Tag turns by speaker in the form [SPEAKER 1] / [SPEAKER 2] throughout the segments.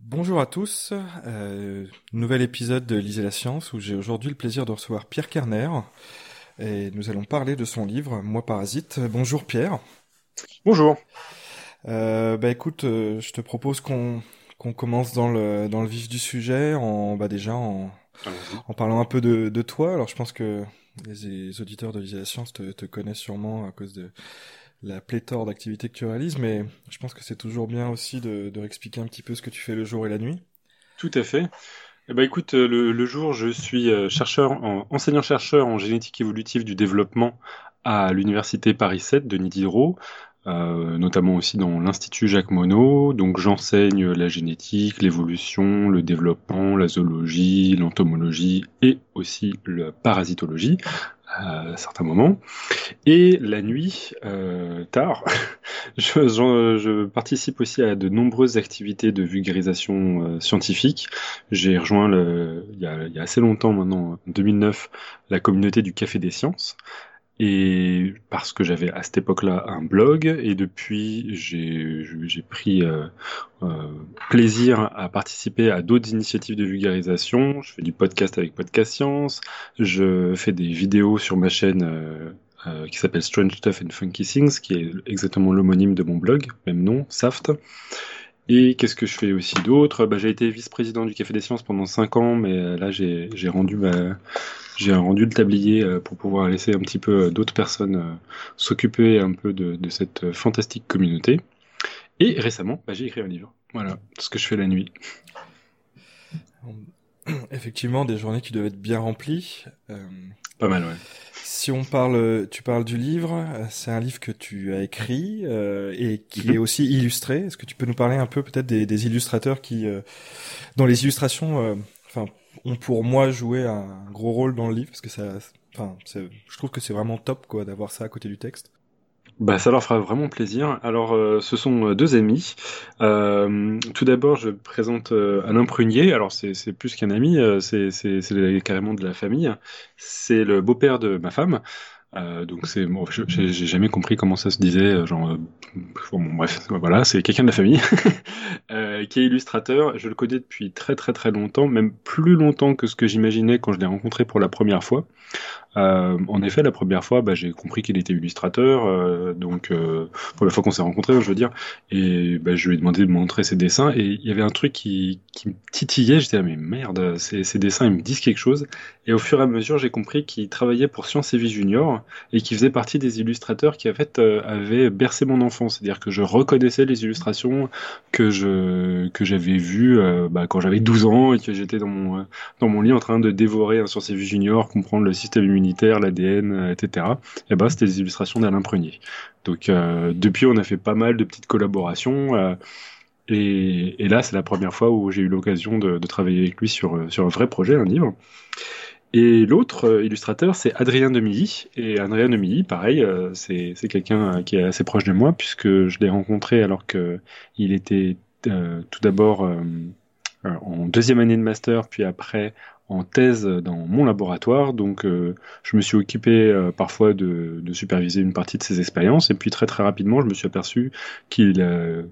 [SPEAKER 1] Bonjour à tous, euh, nouvel épisode de Lisez la science où j'ai aujourd'hui le plaisir de recevoir Pierre Kerner et nous allons parler de son livre Moi Parasite. Bonjour Pierre.
[SPEAKER 2] Bonjour.
[SPEAKER 1] Euh, bah écoute, euh, je te propose qu'on qu'on commence dans le dans le vif du sujet en bah déjà en en parlant un peu de, de toi. Alors je pense que les, auditeurs de la science te, te connaissent sûrement à cause de la pléthore d'activités que tu réalises, mais je pense que c'est toujours bien aussi de, de réexpliquer un petit peu ce que tu fais le jour et la nuit.
[SPEAKER 2] Tout à fait. Eh ben, écoute, euh, le, le jour, je suis euh, chercheur, enseignant-chercheur en génétique évolutive du développement à l'université Paris 7 de Diderot, euh, notamment aussi dans l'Institut Jacques Monod. Donc j'enseigne la génétique, l'évolution, le développement, la zoologie, l'entomologie et aussi la parasitologie à certains moments. Et la nuit, euh, tard, je, je, participe aussi à de nombreuses activités de vulgarisation euh, scientifique. J'ai rejoint le, il, y a, il y a assez longtemps maintenant, en 2009, la communauté du Café des Sciences et parce que j'avais à cette époque-là un blog et depuis j'ai pris euh, euh, plaisir à participer à d'autres initiatives de vulgarisation. Je fais du podcast avec Podcast Science, je fais des vidéos sur ma chaîne euh, euh qui s'appelle Strange Stuff and Funky Things, qui est exactement l'homonyme de mon blog, même nom, Saft. Et qu'est-ce que je fais aussi d'autre? Bah, J'ai été vice-président du Café des Sciences pendant 5 ans, mais euh, là j'ai rendu ma, j'ai rendu le tablier euh, pour pouvoir laisser un petit peu euh, d'autres personnes s'occuper un peu de, de, cette fantastique communauté. Et récemment, bah, j'ai écrit un livre. Voilà, ce que je fais la nuit.
[SPEAKER 1] Effectivement, des journées qui doivent être bien remplies.
[SPEAKER 2] Pas mal, ouais.
[SPEAKER 1] Si on parle, tu parles du livre, c'est un livre que tu as écrit euh, et qui mhm. est aussi illustré. Est-ce que tu peux nous parler un peu peut-être des, des, illustrateurs qui, euh, dans les illustrations, euh, enfin, ont pour moi joué un gros rôle dans le livre parce que ça, enfin, je trouve que c'est vraiment top quoi d'avoir ça à côté du texte.
[SPEAKER 2] Bah, ça leur fera vraiment plaisir. Alors, euh, ce sont euh, deux amis. Euh, tout d'abord, je présente Alain Prunier. Alors, c'est plus qu'un ami, c'est carrément de la famille. C'est le beau-père de ma femme. Donc c'est bon, j'ai jamais compris comment ça se disait, genre bon, bref, voilà, c'est quelqu'un de la famille qui est illustrateur. Je le connais depuis très très très longtemps, même plus longtemps que ce que j'imaginais quand je l'ai rencontré pour la première fois. Euh, en effet, la première fois, bah, j'ai compris qu'il était illustrateur, euh, donc euh, pour la fois qu'on s'est rencontrés, je veux dire, et bah, je lui ai demandé de montrer ses dessins, et il y avait un truc qui, qui me titillait, j'étais là, mais merde, ces, ces, dessins, ils me disent quelque chose, et au fur et à mesure, j'ai compris qu'il travaillait pour Science et Vie Junior, et qu'il faisait partie des illustrateurs qui, en fait, avaient bercé mon enfance, c'est-à-dire que je reconnaissais les illustrations que je que j'avais vues bah, quand j'avais 12 ans, et que j'étais dans mon, dans mon lit en train de dévorer un Science Junior, comprendre le système immunitaire, l'ADN, etc. Et bah, c'était des illustrations d'Alain Prunier. Donc euh, depuis, on a fait pas mal de petites collaborations. Euh, et, là, c'est la première fois où j'ai eu l'occasion de, travailler avec lui sur, sur un vrai projet, un livre. Et l'autre euh, illustrateur, c'est Adrien Demilly. Et Adrien Demilly, pareil, c'est quelqu'un qui est assez proche de moi, puisque je l'ai rencontré alors qu'il était tout d'abord en deuxième année de master, puis après en thèse dans mon laboratoire, donc euh, je me suis occupé euh, parfois de, de, superviser une partie de ses expériences, et puis très très rapidement, je me suis aperçu qu'il euh,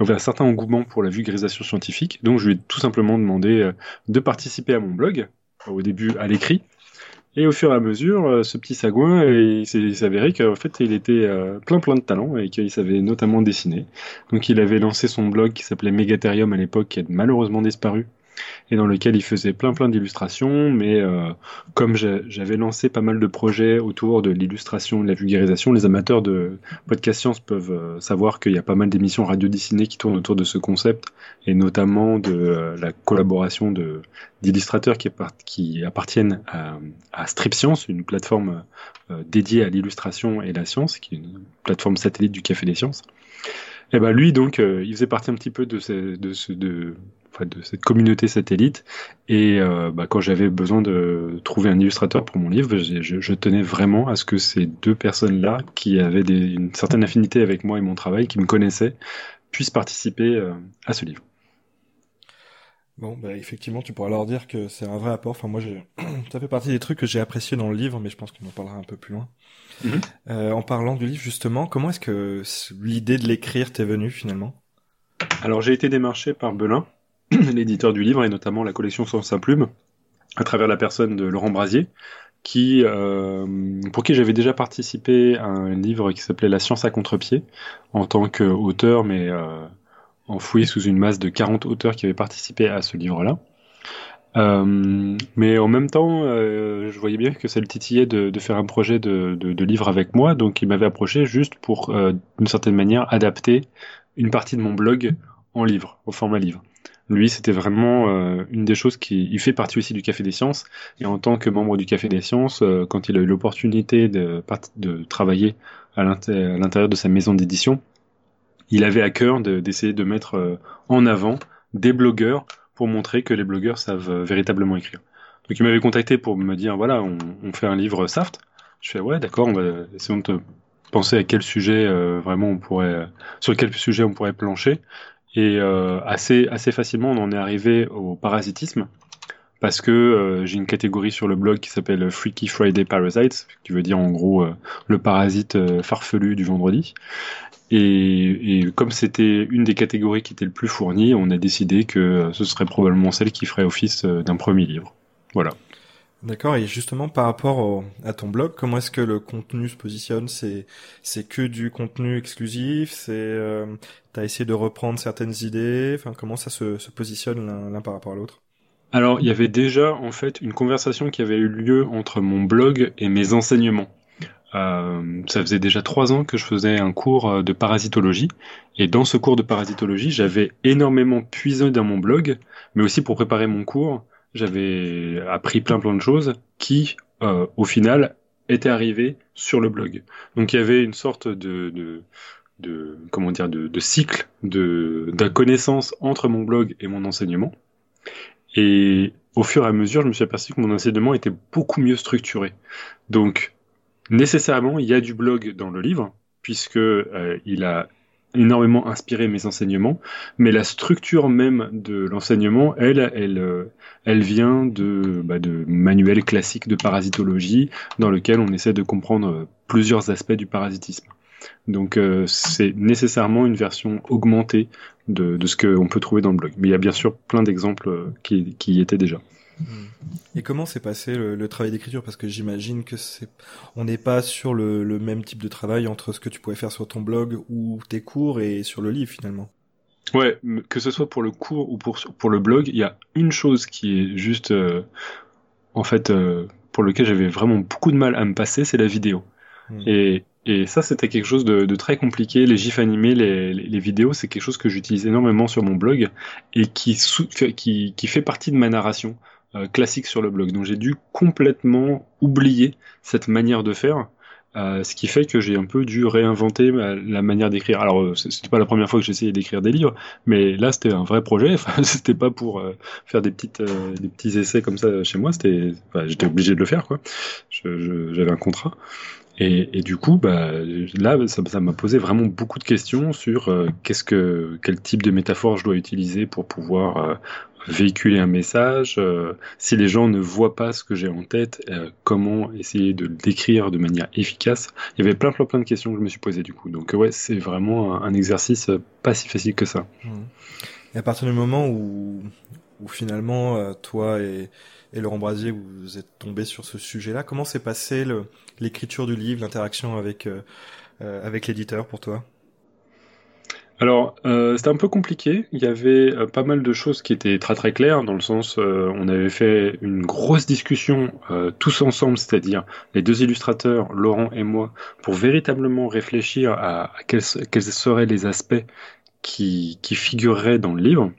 [SPEAKER 2] avait un certain engouement pour la vulgarisation scientifique, donc je lui ai tout simplement demandé de participer à mon blog, au début à l'écrit, et au fur et à mesure, ce petit sagouin, il s'est avéré qu'en fait, il était plein plein de talent et qu'il savait notamment dessiner. Donc il avait lancé son blog qui s'appelait Megatherium à l'époque, qui a malheureusement disparu, et dans lequel il faisait plein plein d'illustrations, mais euh, comme j'avais lancé pas mal de projets autour de l'illustration et de la vulgarisation, les amateurs de podcast science peuvent euh, savoir qu'il y a pas mal d'émissions radio dessinées qui tournent autour de ce concept, et notamment de euh, la collaboration d'illustrateurs qui, qui, appartiennent à, à Strip Science, une plateforme dédiée à l'illustration et la science, qui est une plateforme satellite du Café des Sciences. Et ben lui donc, il faisait partie un petit peu de, ce, de, ce, de de cette communauté satellite. Et euh, bah, quand j'avais besoin de trouver un illustrateur pour mon livre, je, tenais vraiment à ce que ces deux personnes-là, qui avaient une certaine affinité avec moi et mon travail, qui me connaissaient, puissent participer euh, à ce livre.
[SPEAKER 1] Bon, bah, effectivement, tu pourras leur dire que c'est un vrai apport. Enfin, moi, j'ai... ça fait partie des trucs que j'ai apprécié dans le livre, mais je pense qu'on en parlera un peu plus loin. Mhm. Euh, en parlant du livre, justement, comment est-ce que l'idée de l'écrire t'est venue finalement?
[SPEAKER 2] Alors, j'ai été démarché par Belin, l'éditeur du livre, et notamment la collection Sans sa plume, à travers la personne de Laurent Brasier, qui, euh, pour qui j'avais déjà participé à un livre qui s'appelait La science à contre-pied, en tant qu'auteur, mais euh, enfoui sous une masse de 40 auteurs qui avaient participé à ce livre-là. Euh, mais en même temps, euh, je voyais bien que ça le titillait de, faire un projet de, livre avec moi, donc il m'avait approché juste pour, euh, d'une certaine manière, adapter une partie de mon blog en livre, au format livre. Lui, c'était vraiment une des choses qui, il fait partie aussi du Café des Sciences, et en tant que membre du Café des Sciences, quand il a eu l'opportunité de travailler à l'intérieur de sa maison d'édition, il avait à cœur d'essayer de, mettre euh, en avant des blogueurs pour montrer que les blogueurs savent euh, véritablement écrire. Donc il m'avait contacté pour me dire voilà, on, fait un livre Saft. Je fais ouais, d'accord, on va essayer de penser à quel sujet euh, vraiment on pourrait, sur quel sujet on pourrait plancher. Et assez assez facilement, on en est arrivé au parasitisme parce que j'ai une catégorie sur le blog qui s'appelle Freaky Friday Parasites, qui veut dire en gros le parasite farfelu du vendredi. Et, comme c'était une des catégories qui était le plus fournie, on a décidé que ce serait probablement celle qui ferait office euh, d'un premier livre. Voilà.
[SPEAKER 1] D'accord. Et justement, par rapport à ton blog, comment est-ce que le contenu se positionne? C'est que du contenu exclusif? Euh, t'as essayé de reprendre certaines idées? Enfin, comment ça se positionne l'un par rapport à l'autre?
[SPEAKER 2] Alors, il y avait déjà en fait une conversation qui avait eu lieu entre mon blog et mes enseignements. Euh, ça faisait déjà trois ans que je faisais un cours euh, de parasitologie. Et dans ce cours de parasitologie, j'avais énormément puisé dans mon blog, mais aussi pour préparer mon cours, j'avais appris plein plein de choses qui, euh, au final, étaient arrivées sur le blog. Donc il y avait une sorte de, de, comment dire, de, cycle de, de entre mon blog et mon enseignement. Et au fur et à mesure, je me suis aperçu que mon enseignement était beaucoup mieux structuré. Donc, nécessairement, il y a du blog dans le livre, puisque euh, il a énormément inspiré mes enseignements, mais la structure même de l'enseignement, elle, elle, euh, elle vient de, bah, de manuels classiques de parasitologie, dans lequel on essaie de comprendre plusieurs aspects du parasitisme. Donc euh, c'est nécessairement une version augmentée de, de ce qu'on peut trouver dans le blog. Mais il y a bien sûr plein d'exemples qui, qui y étaient déjà.
[SPEAKER 1] Et comment s'est passé le, travail d'écriture? Parce que j'imagine que c'est, on n'est pas sur le, même type de travail entre ce que tu pourrais faire sur ton blog ou tes cours et sur le livre finalement.
[SPEAKER 2] Ouais, que ce soit pour le cours ou pour, pour le blog, il y a une chose qui est juste, euh, en fait, euh, pour lequel j'avais vraiment beaucoup de mal à me passer, c'est la vidéo. Hmm. Et, et ça, c'était quelque chose de, de, très compliqué. Les gifs animés, les, les, vidéos, c'est quelque chose que j'utilise énormément sur mon blog et qui, qui, qui fait partie de ma narration. Euh, classique sur le blog. Donc j'ai dû complètement oublier cette manière de faire. Euh, ce qui fait que j'ai un peu dû réinventer la manière d'écrire. Alors, euh, c'était pas la première fois que j'essayais d'écrire des livres, mais là, c'était un vrai projet. Enfin, c'était pas pour faire des petites, des petits essais comme ça chez moi. C'était, enfin, j'étais obligé de le faire, quoi. J'avais un contrat. Et, du coup, bah, là, ça m'a posé vraiment beaucoup de questions sur que, quel type de métaphore je dois utiliser pour pouvoir véhiculer un message, euh, si les gens ne voient pas ce que j'ai en tête, euh, comment essayer de le décrire de manière efficace. Il y avait plein plein plein de questions que je me suis posées du coup. Donc ouais, c'est vraiment un, exercice pas si facile que ça. Mmh.
[SPEAKER 1] Et à partir du moment où, finalement euh, toi et, et Laurent Brasier vous êtes tombés sur ce sujet-là, comment s'est passé l'écriture du livre, l'interaction avec avec l'éditeur pour toi?
[SPEAKER 2] Alors, euh, c'était un peu compliqué. Il y avait euh, pas mal de choses qui étaient très très claires, dans le sens, euh, on avait fait une grosse discussion euh, tous ensemble, c'est-à-dire les deux illustrateurs, Laurent et moi, pour véritablement réfléchir à, quels, quels, seraient les aspects qui, qui figureraient dans le livre.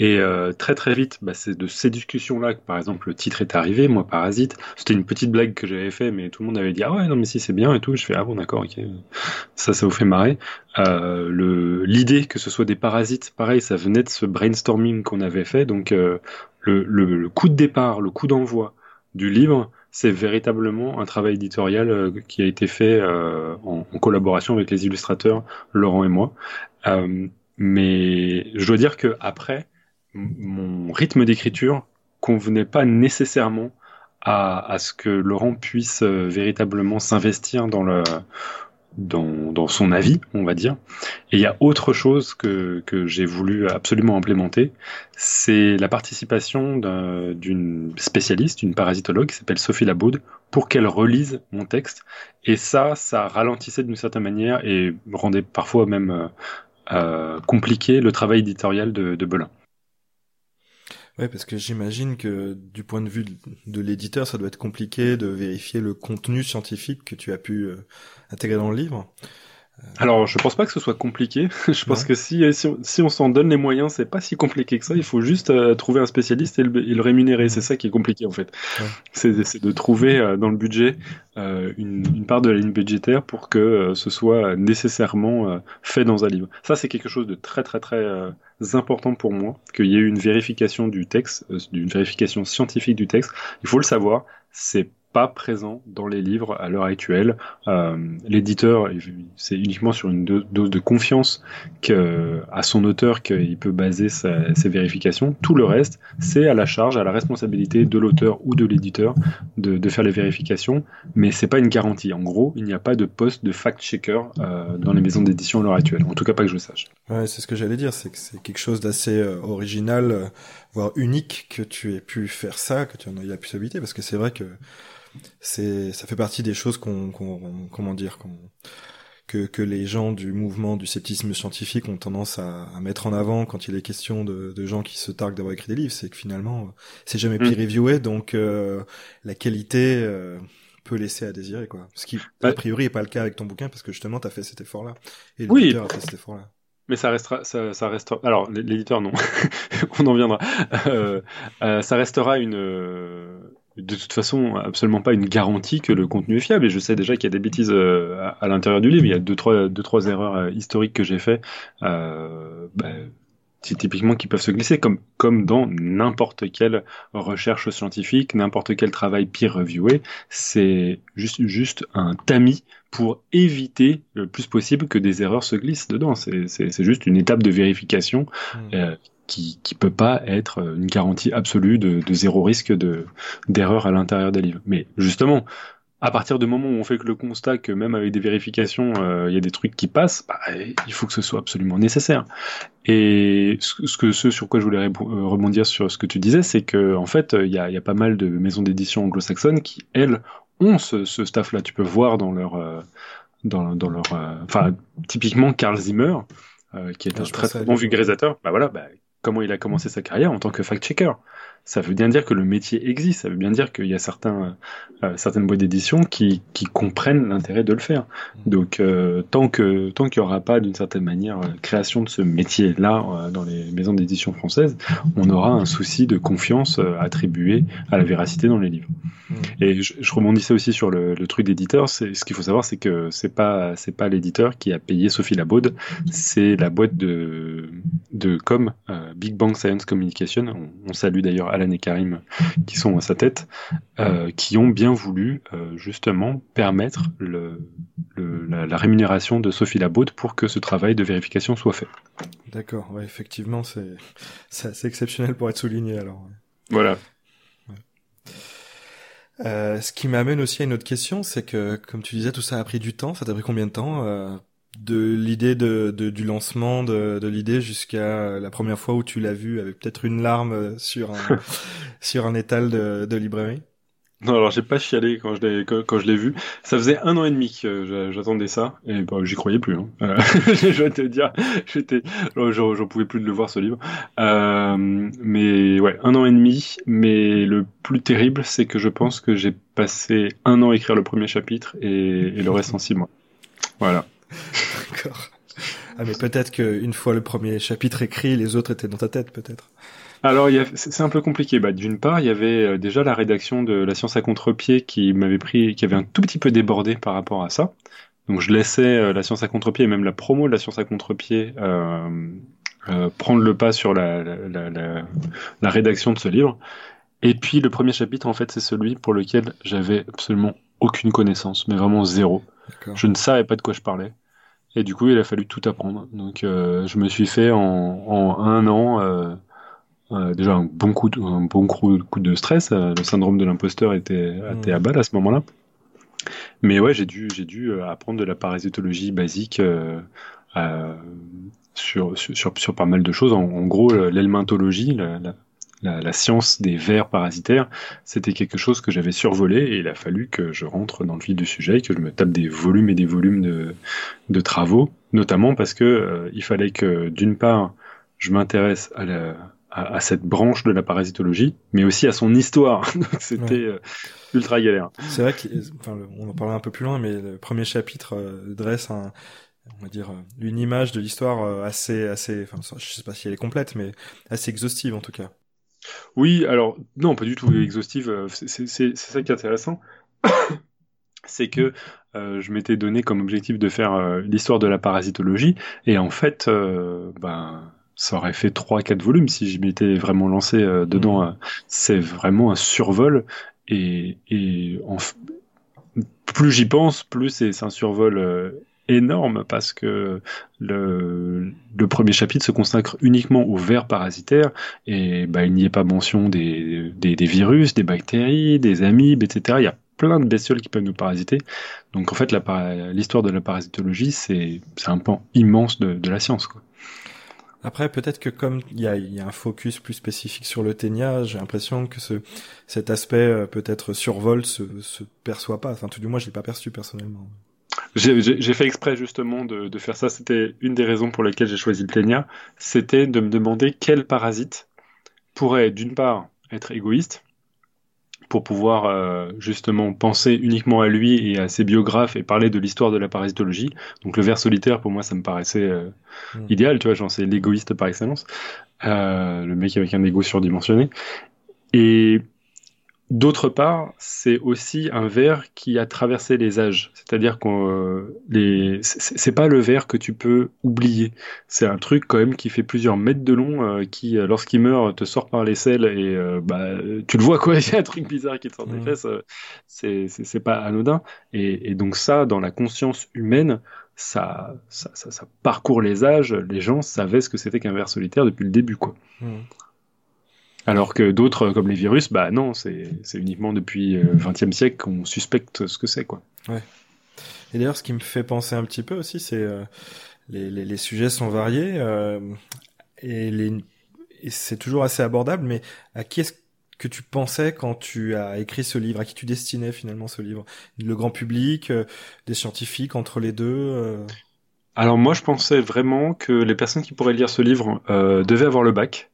[SPEAKER 2] Et euh, très très vite, bah, c'est de ces discussions-là que par exemple le titre est arrivé, moi Parasite. C'était une petite blague que j'avais fait, mais tout le monde avait dit ah ouais non mais si c'est bien et tout. Je fais ah bon d'accord ok, ça ça vous fait marrer. Euh, le l'idée que ce soit des parasites, pareil, ça venait de ce brainstorming qu'on avait fait. Donc euh, le, le, coup de départ, le coup d'envoi du livre, c'est véritablement un travail éditorial euh, qui a été fait euh, en, en, collaboration avec les illustrateurs Laurent et moi. mais je dois dire que après mon rythme d'écriture convenait pas nécessairement à, ce que Laurent puisse euh, véritablement s'investir dans le dans, dans, son avis, on va dire. Et il y a autre chose que, que j'ai voulu absolument implémenter, c'est la participation d'une spécialiste, une parasitologue qui s'appelle Sophie Labaud, pour qu'elle relise mon texte. Et ça, ça ralentissait d'une certaine manière et rendait parfois même euh, euh compliqué le travail éditorial de, de Belin.
[SPEAKER 1] Ouais, parce que j'imagine que du point de vue de l'éditeur, ça doit être compliqué de vérifier le contenu scientifique que tu as pu euh, intégrer dans le livre.
[SPEAKER 2] Alors, je pense pas que ce soit compliqué. je pense que si, si on, s'en donne les moyens, c'est pas si compliqué que ça. Il faut juste euh, trouver un spécialiste et le, rémunérer. C'est ça qui est compliqué en fait. C'est de trouver euh, dans le budget euh, une, une, part de la ligne budgétaire pour que ce soit nécessairement fait dans un livre. Ça, c'est quelque chose de très très très important pour moi, qu'il y ait une vérification du texte, une vérification scientifique du texte. Il faut le savoir. C'est pas présent dans les livres à l'heure actuelle. Euh, L'éditeur, c'est uniquement sur une dose de confiance que, à son auteur qu'il peut baser ses vérifications. Tout le reste, c'est à la charge, à la responsabilité de l'auteur ou de l'éditeur de, faire les vérifications, mais c'est pas une garantie. En gros, il n'y a pas de poste de fact-checker euh, dans les maisons d'édition à l'heure actuelle. En tout cas, pas que je sache.
[SPEAKER 1] Ouais, c'est ce que j'allais dire, c'est que c'est quelque chose d'assez euh, original, voire unique que tu aies pu faire ça, que tu en aies la possibilité, parce que c'est vrai que c'est ça fait partie des choses qu'on comment dire qu'on que, que les gens du mouvement du scepticisme scientifique ont tendance à, à mettre en avant quand il est question de, de gens qui se targuent d'avoir écrit des livres, c'est que finalement c'est jamais mm. peer-reviewé, donc euh, la qualité euh, peut laisser à désirer quoi. Ce qui a priori est pas le cas avec ton bouquin parce que justement tu as fait cet effort-là et l'éditeur a fait cet effort-là.
[SPEAKER 2] Mais ça restera, ça, restera. Alors l'éditeur non, on en viendra. Euh, euh, ça restera une de toute façon absolument pas une garantie que le contenu est fiable. Et je sais déjà qu'il y a des bêtises euh, à, l'intérieur du livre. Il y a deux trois, deux, trois erreurs euh, historiques que j'ai fait. Euh, bah, typiquement qui peuvent se glisser comme comme dans n'importe quelle recherche scientifique, n'importe quel travail peer reviewé, c'est juste juste un tamis pour éviter le plus possible que des erreurs se glissent dedans. C'est juste une étape de vérification mmh. euh, qui qui peut pas être une garantie absolue de, de zéro risque de d'erreur à l'intérieur des livres. Mais justement, à partir du moment où on fait que le constat que même avec des vérifications, euh, il y a des trucs qui passent, bah, il faut que ce soit absolument nécessaire. Et ce, que ce sur quoi je voulais euh, rebondir sur ce que tu disais, c'est que en fait, il y a, y a, pas mal de maisons d'édition anglo-saxonnes qui elles ont ce, ce staff-là. Tu peux voir dans leur euh, dans, dans leur, enfin typiquement Carl Zimmer, qui est un très, très bon vulgarisateur. Bah voilà, bah, comment il a commencé sa carrière en tant que fact-checker. Ça veut bien dire que le métier existe, ça veut bien dire qu'il y a certains, euh, certaines boîtes d'édition qui, qui comprennent l'intérêt de le faire. Donc euh, tant que tant qu'il n'y aura pas d'une certaine manière euh, création de ce métier-là dans les maisons d'édition françaises, on aura un souci de confiance attribué à la véracité dans les livres. Mmh. Et je, je, rebondissais aussi sur le, le truc d'éditeur. Ce qu'il faut savoir, c'est que c'est pas c'est pas l'éditeur qui a payé Sophie Labaude, c'est la boîte de de com Big Bang Science Communication. On, on salue d'ailleurs Alan et Karim qui sont à sa tête, euh, qui ont bien voulu euh, justement permettre le, la, rémunération de Sophie Labaud pour que ce travail de vérification soit fait.
[SPEAKER 1] D'accord, ouais, effectivement, c'est assez exceptionnel pour être souligné alors.
[SPEAKER 2] Voilà.
[SPEAKER 1] Euh, ce qui m'amène aussi à une autre question, c'est que, comme tu disais, tout ça a pris du temps. Ça t'a pris combien de temps de l'idée de, de, du lancement de, de l'idée jusqu'à la première fois où tu l'as vu avec peut-être une larme sur un, sur un étal de, de librairie?
[SPEAKER 2] Non, alors j'ai pas chialé quand je l'ai quand, je l'ai vu. Ça faisait un an et demi que j'attendais ça et bah, j'y croyais plus. Hein. Euh, je vais te dire, j'étais, j'en pouvais plus de le voir ce livre. Euh, mais ouais, un an et demi. Mais le plus terrible, c'est que je pense que j'ai passé un an à écrire le premier chapitre et, et le reste en six mois. Voilà.
[SPEAKER 1] D'accord. Ah, mais peut-être qu'une fois le premier chapitre écrit, les autres étaient dans ta tête, peut-être.
[SPEAKER 2] Alors, c'est un peu compliqué. Bah, D'une part, il y avait euh, déjà la rédaction de La science à contre-pied qui m'avait pris, qui avait un tout petit peu débordé par rapport à ça. Donc, je laissais euh, La science à contre-pied et même la promo de La science à contre-pied euh, prendre le pas sur la, rédaction de ce livre. Et puis, le premier chapitre, en fait, c'est celui pour lequel j'avais absolument aucune connaissance, mais vraiment zéro. Je ne savais pas de quoi je parlais. Et du coup, il a fallu tout apprendre. Donc, euh, je me suis fait en, en un an euh, déjà un bon coup, de, un bon coup, de stress. le syndrome de l'imposteur était, était, à balle à ce moment-là. Mais ouais, j'ai dû, j'ai dû apprendre de la parasitologie basique sur, sur, sur, pas mal de choses. En, gros, la, la, science des vers parasitaires, c'était quelque chose que j'avais survolé et il a fallu que je rentre dans le vif du sujet, que je me tape des volumes et des volumes de, de travaux, notamment parce que euh, il fallait que d'une part je m'intéresse à, la, à, cette branche de la parasitologie, mais aussi à son histoire. c'était euh, ultra galère.
[SPEAKER 1] C'est vrai qu'on en parlera un peu plus loin, mais le premier chapitre euh, dresse un, on va dire une image de l'histoire assez assez enfin je sais pas si elle est complète mais assez exhaustive en tout cas
[SPEAKER 2] oui, alors, non, pas du tout exhaustive. Euh, c'est ça qui est intéressant. c'est que euh, je m'étais donné comme objectif de faire euh, l'histoire de la parasitologie. Et en fait, ben, ça aurait fait 3-4 volumes si je m'étais vraiment lancé dedans. Mmh. c'est vraiment un survol. Et, et plus j'y pense, plus c'est un survol énorme parce que le, premier chapitre se consacre uniquement aux vers parasitaires et bah, il n'y est pas mention des, des, virus, des bactéries, des amibes, etc. Il y a plein de bestioles qui peuvent nous parasiter. Donc en fait, l'histoire de la parasitologie, c'est un pan immense de, de la science.
[SPEAKER 1] Après, peut-être que comme il y a, a, un focus plus spécifique sur le ténia, j'ai l'impression que ce, cet aspect euh, peut-être survol se, se perçoit pas. Enfin, tout du moins, je l'ai pas perçu personnellement.
[SPEAKER 2] J'ai fait exprès justement de, de faire ça. C'était une des raisons pour lesquelles j'ai choisi le plénia. C'était de me demander quel parasite pourrait d'une part être égoïste pour pouvoir euh, justement penser uniquement à lui et à ses biographes et parler de l'histoire de la parasitologie. Donc le ver solitaire pour moi ça me paraissait euh, mm. idéal, tu vois, j'en sais l'égoïste par excellence, euh, le mec avec un ego surdimensionné. Et D'autre part, c'est aussi un verre qui a traversé les âges. C'est-à-dire que euh, les... c'est pas le verre que tu peux oublier. C'est un truc quand même qui fait plusieurs mètres de long, euh, qui, euh, lorsqu'il meurt, te sort par les selles et bah, tu le vois quoi. Il y a un truc bizarre qui te sort des mmh. fesses. c'est pas anodin. Et, donc ça, dans la conscience humaine, ça, ça, ça, parcourt les âges. Les gens savaient ce que c'était qu'un verre solitaire depuis le début, quoi. Mmh. Alors que d'autres, comme les virus, bah non, c'est uniquement depuis le euh, XXe siècle qu'on suspecte ce que c'est, quoi.
[SPEAKER 1] Ouais. Et d'ailleurs, ce qui me fait penser un petit peu aussi, c'est euh, les, les, les, sujets sont variés euh, et, c'est toujours assez abordable. Mais à qui est-ce que tu pensais quand tu as écrit ce livre? À qui tu destinais finalement ce livre? Le grand public, euh, des scientifiques entre les deux euh?
[SPEAKER 2] Alors moi, je pensais vraiment que les personnes qui pourraient lire ce livre devaient avoir le bac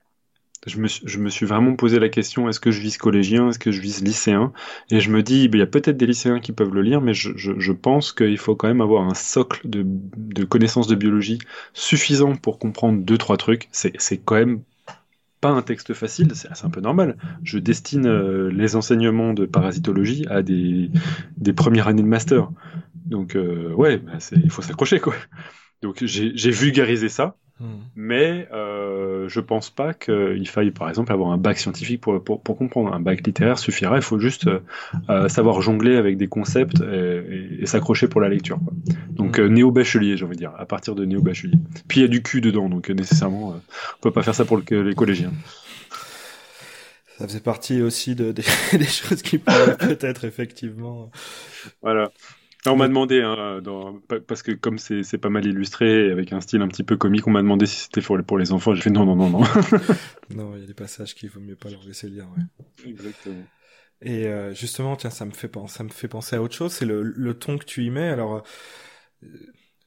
[SPEAKER 2] je me, je me, suis vraiment posé la question est-ce que je vise collégien, est-ce que je vise lycéen? Et je me dis, ben, il y a peut-être des lycéens qui peuvent le lire, mais je, je, je pense qu'il faut quand même avoir un socle de, de connaissances de biologie suffisant pour comprendre deux trois trucs. C'est quand même pas un texte facile, c'est un peu normal. Je destine euh, les enseignements de parasitologie à des, des premières années de master. Donc euh, ouais, bah, il faut s'accrocher quoi. Donc j'ai vulgarisé ça, hmm. mais euh, je pense pas qu'il faille par exemple avoir un bac scientifique pour, pour, pour comprendre. Un bac littéraire suffira, il faut juste euh, euh savoir jongler avec des concepts et, et, s'accrocher pour la lecture. Quoi. Donc hmm. euh, néo-bachelier, j'ai envie de dire, à partir de néo-bachelier. Puis il y a du cul dedans, donc nécessairement, euh, on peut pas faire ça pour le, les collégiens.
[SPEAKER 1] Ça faisait partie aussi de, des, des choses qui pourraient peut-être effectivement.
[SPEAKER 2] Voilà on m'a demandé, hein, dans, parce que comme c'est pas mal illustré, avec un style un petit peu comique, on m'a demandé si c'était pour, pour les enfants. J'ai fait non, non, non, non.
[SPEAKER 1] non, il y a des passages qu'il vaut mieux pas leur laisser lire.
[SPEAKER 2] Ouais. Exactement.
[SPEAKER 1] Et euh, justement, tiens, ça me fait penser, ça me fait penser à autre chose. C'est le, le ton que tu y mets. Alors, euh,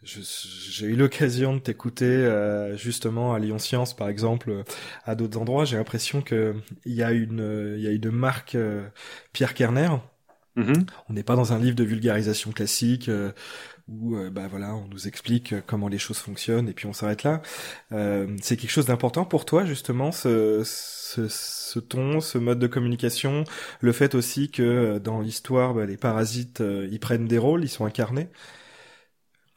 [SPEAKER 1] j'ai eu l'occasion de t'écouter euh, justement à Lyon Science, par exemple, à d'autres endroits. J'ai l'impression que il y a une, il y a une marque Pierre Kerner Mm-hmm. On n'est pas dans un livre de vulgarisation classique euh, où euh, bah voilà, on nous explique euh, comment les choses fonctionnent et puis on s'arrête là. c'est quelque chose d'important pour toi justement ce, ce, ton, ce mode de communication, le fait aussi que dans l'histoire bah, les parasites ils prennent des rôles, ils sont incarnés?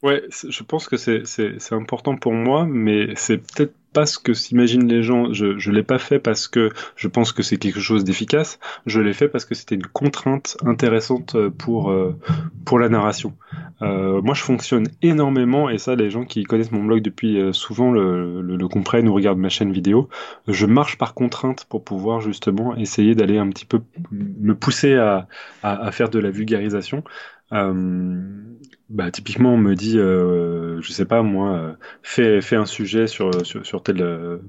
[SPEAKER 2] Ouais, je pense que c'est important pour moi, mais c'est peut-être pas ce que s'imaginent les gens. Je je l'ai pas fait parce que je pense que c'est quelque chose d'efficace. Je l'ai fait parce que c'était une contrainte intéressante pour euh, pour la narration. Euh, moi, je fonctionne énormément et ça, les gens qui connaissent mon blog depuis euh, souvent le, le, comprennent ou regardent ma chaîne vidéo. Je marche par contrainte pour pouvoir justement essayer d'aller un petit peu me pousser à, à faire de la vulgarisation. Euh, bah, typiquement, on me dit, euh, je sais pas moi, euh, fais, fais un sujet sur, sur, sur tel,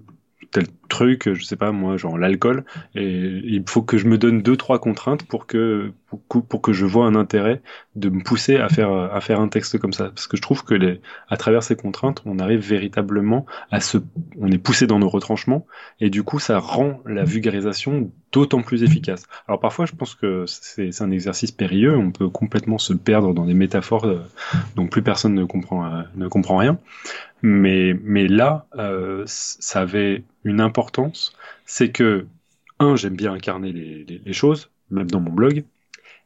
[SPEAKER 2] tel truc, je sais pas moi, genre l'alcool, et il faut que je me donne deux trois contraintes pour que pour, que je vois un intérêt de me pousser à faire à faire un texte comme ça, parce que je trouve que à travers ces contraintes, on arrive véritablement à se, on est poussé dans nos retranchements, et du coup ça rend la vulgarisation d'autant plus efficace. Alors parfois, je pense que c'est un exercice périlleux, on peut complètement se perdre dans des métaphores euh, dont plus personne ne comprend euh, ne comprend rien. Mais, mais là, euh, ça avait une importance, c'est que, un, j'aime bien incarner les, choses, même dans mon blog,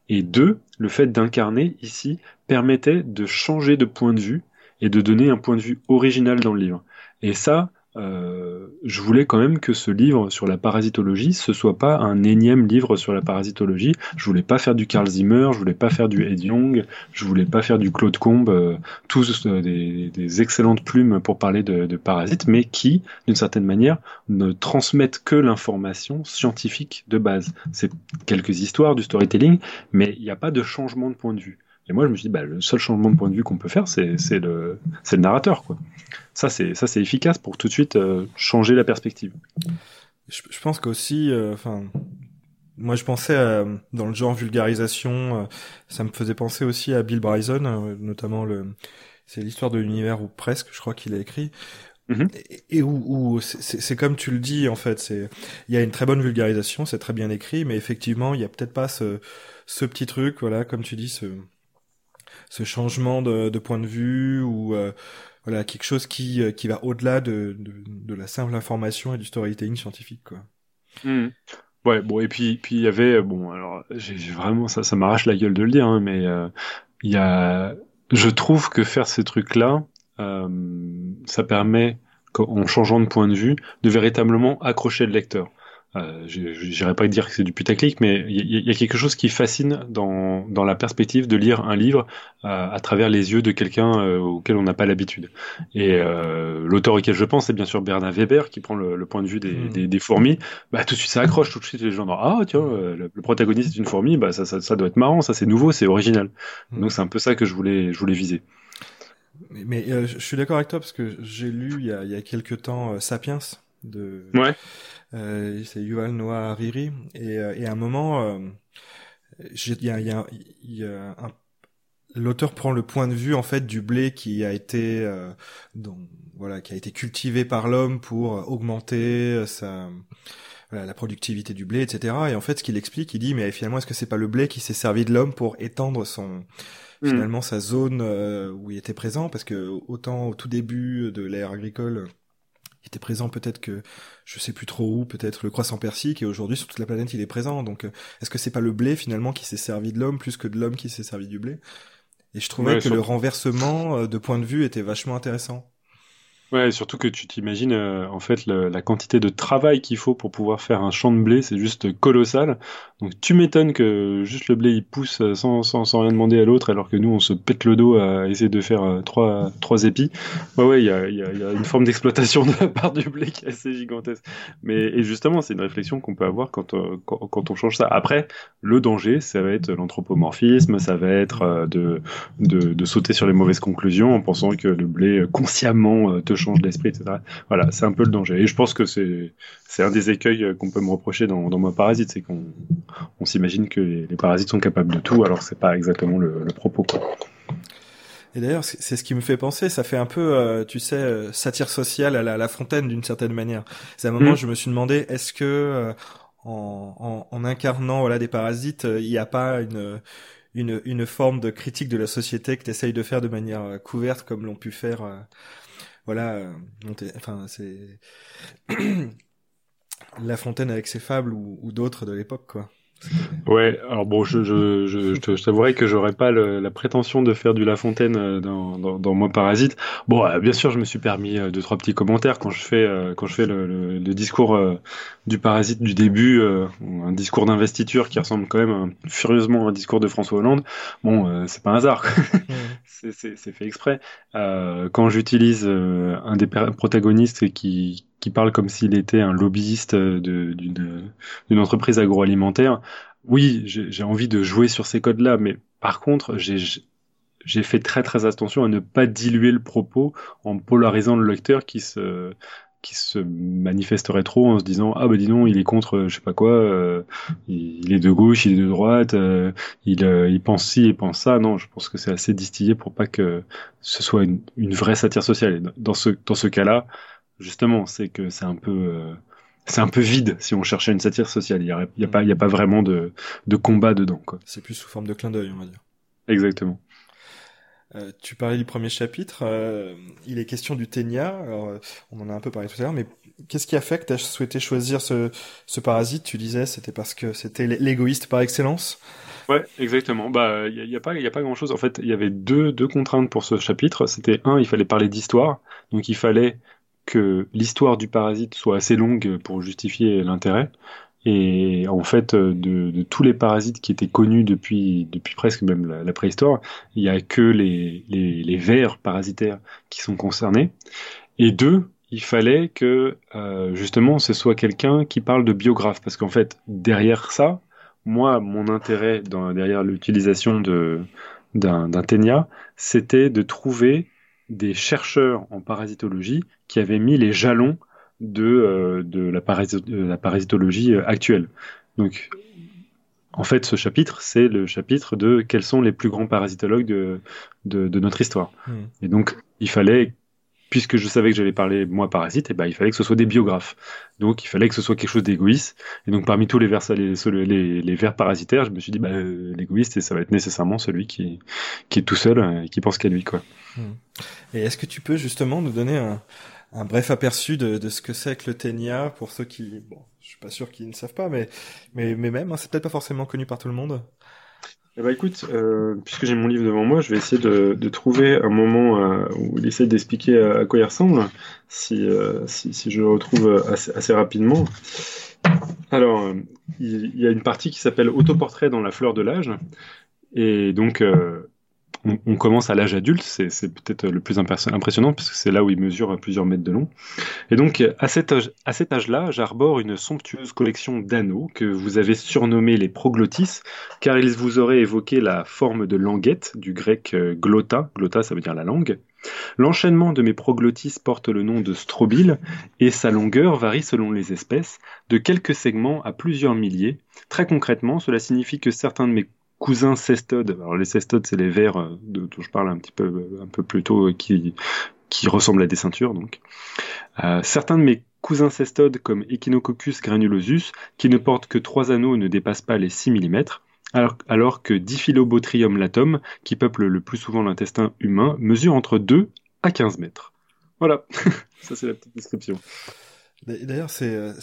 [SPEAKER 2] et deux, le fait d'incarner ici permettait de changer de point de vue et de donner un point de vue original dans le livre. Et ça, euh, je voulais quand même que ce livre sur la parasitologie, ce soit pas un énième livre sur la parasitologie. Je voulais pas faire du Carl Zimmer, je voulais pas faire du Ed Young, je voulais pas faire du Claude Combes, euh, tous euh, des, excellentes plumes pour parler de parasites, mais qui, d'une certaine manière, ne transmettent que l'information scientifique de base. C'est quelques histoires du storytelling, mais il n'y a pas de changement de point de vue. Et moi, je me suis dit, bah, le seul changement de point de vue qu'on peut faire, c'est le, le narrateur. Quoi. Ça, c'est efficace pour tout de suite euh, changer la perspective.
[SPEAKER 1] Je, je pense qu'aussi, euh, enfin, moi, je pensais à, dans le genre vulgarisation, euh, ça me faisait penser aussi à Bill Bryson, notamment le, c'est l'histoire de l'univers ou presque, je crois qu'il a écrit. Mm-hmm. Et, où, où c'est comme tu le dis en fait, c'est il y a une très bonne vulgarisation, c'est très bien écrit, mais effectivement il y a peut-être pas ce, ce petit truc, voilà, comme tu dis, ce, ce changement de, de, point de vue ou euh, voilà quelque chose qui euh, qui va au-delà de, de, de, la simple information et du storytelling scientifique quoi.
[SPEAKER 2] Mmh. Ouais bon et puis puis il y avait bon alors j'ai vraiment ça ça m'arrache la gueule de le dire hein, mais euh, il y a je trouve que faire ces trucs là ça permet en changeant de point de vue de véritablement accrocher le lecteur euh, J'irais pas dire que c'est du putaclic, mais il y, a quelque chose qui fascine dans, dans la perspective de lire un livre euh, à travers les yeux de quelqu'un euh, auquel on n'a pas l'habitude. Et euh, l'auteur auquel je pense, c'est bien sûr Bernard Weber, qui prend le, point de vue des, hmm. des, des, fourmis. Bah, tout de suite, ça accroche, tout de suite, les gens disent Ah, tiens, le, protagoniste est une fourmi, bah, ça, ça, ça doit être marrant, ça c'est nouveau, c'est original. Hmm. Donc c'est un peu ça que je voulais, je voulais viser.
[SPEAKER 1] Mais, mais je suis d'accord avec toi parce que j'ai lu il y a, il y a quelques temps Sapiens de.
[SPEAKER 2] Ouais
[SPEAKER 1] c'est Yuval Noah Hariri, et, euh, et à un moment, euh, il y a, y a, y a un l'auteur prend le point de vue en fait du blé qui a été euh, voilà qui a été cultivé par l'homme pour augmenter sa voilà, la productivité du blé etc et en fait ce qu'il explique il dit mais finalement est-ce que c'est pas le blé qui s'est servi de l'homme pour étendre son hmm. finalement sa zone où il était présent? Parce que autant au tout début de l'ère agricole il était présent peut-être que je sais plus trop où, peut-être le croissant persique, et aujourd'hui sur toute la planète il est présent. Donc euh, est-ce que c'est pas le blé finalement qui s'est servi de l'homme plus que de l'homme qui s'est servi du blé? Et je trouvais que le renversement euh, de point de vue était vachement intéressant.
[SPEAKER 2] Ouais, surtout que tu t'imagines euh, en fait la quantité de travail qu'il faut pour pouvoir faire un champ de blé, c'est juste colossal. Donc tu m'étonnes que juste le blé il pousse sans, sans, sans rien demander à l'autre, alors que nous on se pète le dos à essayer de faire euh, trois, trois épis. Ouais, ouais, il y a, y, y a, une forme d'exploitation de la part du blé qui est assez gigantesque. Mais et justement, c'est une réflexion qu'on peut avoir quand, euh, quand, quand, on change ça. Après, le danger, ça va être l'anthropomorphisme, ça va être de, de, de, sauter sur les mauvaises conclusions en pensant que le blé consciemment te change d'esprit, etc. Voilà, c'est un peu le danger. Et je pense que c'est un des écueils qu'on peut me reprocher dans, dans Parasite, c'est qu'on on, s'imagine que les, parasites sont capables de tout, alors que c'est pas exactement le, propos.
[SPEAKER 1] Et d'ailleurs, c'est ce qui me fait penser, ça fait un peu, euh, tu sais, euh, satire sociale à la, Fontaine d'une certaine manière. C'est un moment, où mm. je me suis demandé, est-ce que euh, en, en, incarnant voilà des parasites, il n'y a pas une une, une forme de critique de la société que tu essayes de faire de manière couverte comme l'ont pu faire voilà, euh, enfin c'est La Fontaine avec ses fables ou, d'autres de l'époque, quoi.
[SPEAKER 2] Ouais, alors bon, je, je, je, je t'avouerai que j'aurais pas la prétention de faire du La Fontaine euh, dans, dans, dans Moi Parasite. Bon, euh, bien sûr, je me suis permis euh, deux trois petits commentaires quand je fais quand je fais le, le, discours du Parasite du début, un discours d'investiture qui ressemble quand même furieusement à un discours de François Hollande. Bon, c'est pas un hasard, c'est fait exprès. quand j'utilise un des protagonistes qui qui parle comme s'il était un lobbyiste d'une entreprise agroalimentaire. Oui, j'ai envie de jouer sur ces codes-là, mais par contre, j'ai fait très très attention à ne pas diluer le propos en polarisant le lecteur qui se qui se manifesterait trop en se disant ah bah dis non il est contre je sais pas quoi euh, il, est de gauche il est de droite euh, il, euh, pense ci il pense ça non je pense que c'est assez distillé pour pas que ce soit une, vraie satire sociale dans ce dans ce cas-là justement, c'est que c'est un peu euh, c'est un peu vide si on cherchait une satire sociale. Il n'y a, y a, pas, y a pas vraiment de, de combat dedans.
[SPEAKER 1] C'est plus sous forme de clin d'œil, on va dire.
[SPEAKER 2] Exactement.
[SPEAKER 1] Euh, tu parlais du premier chapitre. Euh, il est question du ténia. Alors, euh, on en a un peu parlé tout à l'heure, mais qu'est-ce qui a fait que tu as souhaité choisir ce, ce parasite? Tu disais, c'était parce que c'était l'égoïste par excellence
[SPEAKER 2] Ouais, exactement. Bah, il y, a, pas, il y a pas grand-chose. En fait, il y avait deux, deux contraintes pour ce chapitre. C'était un, il fallait parler d'histoire, donc il fallait que l'histoire du parasite soit assez longue pour justifier l'intérêt. Et en fait, de, tous les parasites qui étaient connus depuis, depuis presque même la, préhistoire, il n'y a que les, les, vers parasitaires qui sont concernés. Et deux, il fallait que euh, justement ce soit quelqu'un qui parle de biographe, parce qu'en fait, derrière ça, moi, mon intérêt dans, derrière l'utilisation d'un ténia, c'était de trouver des chercheurs en parasitologie qui avaient mis les jalons de, euh, de, la, la, parasitologie euh, actuelle. Donc, en fait, ce chapitre, c'est le chapitre de quels sont les plus grands parasitologues de, de, notre histoire. Hmm. Et donc, il fallait, puisque je savais que j'allais parler, moi, parasite, et eh ben, il fallait que ce soit des biographes. Donc, il fallait que ce soit quelque chose d'égoïste. Et donc, parmi tous les vers, les, les, les vers parasitaires, je me suis dit, bah, l'égoïste, ça va être nécessairement celui qui, qui est tout seul et qui pense qu'à lui, quoi. Hmm.
[SPEAKER 1] Et est-ce que tu peux justement nous donner un, un bref aperçu de, de ce que c'est que le ténia pour ceux qui, bon, je suis pas sûr qu'ils ne savent pas, mais mais, mais même, hein, c'est peut-être pas forcément connu par tout le monde.
[SPEAKER 2] Eh ben, écoute, euh, puisque j'ai mon livre devant moi, je vais essayer de, de trouver un moment euh, où il essaie d'expliquer à, quoi il ressemble, si, euh, si, je le retrouve assez, assez rapidement. Alors, euh, il, il, y a une partie qui s'appelle Autoportrait dans la fleur de l'âge, et donc on, commence à l'âge adulte, c'est peut-être le plus impressionnant parce que c'est là où il mesure plusieurs mètres de long. Et donc à cet âge-là, j'arbore une somptueuse collection d'anneaux que vous avez surnommés les proglottis, car ils vous auraient évoqué la forme de languette, du grec euh, glotta, glotta ça veut dire la langue. L'enchaînement de mes proglottis porte le nom de strobile et sa longueur varie selon les espèces, de quelques segments à plusieurs milliers. Très concrètement, cela signifie que certains de mes cousins cestodes. Alors les cestodes, c'est les vers euh, dont je parle un petit peu, euh, un peu plus tôt, euh, qui, qui ressemblent à des ceintures. Donc, certains de mes cousins cestodes, comme Echinococcus granulosus, qui ne portent que trois anneaux, ne dépassent pas les 6 mm. Alors, alors que Diphilobotrium latum, qui peuple le plus souvent l'intestin humain, mesure entre 2 à 15 mètres. Voilà, ça c'est la petite description.
[SPEAKER 1] D'ailleurs, c'est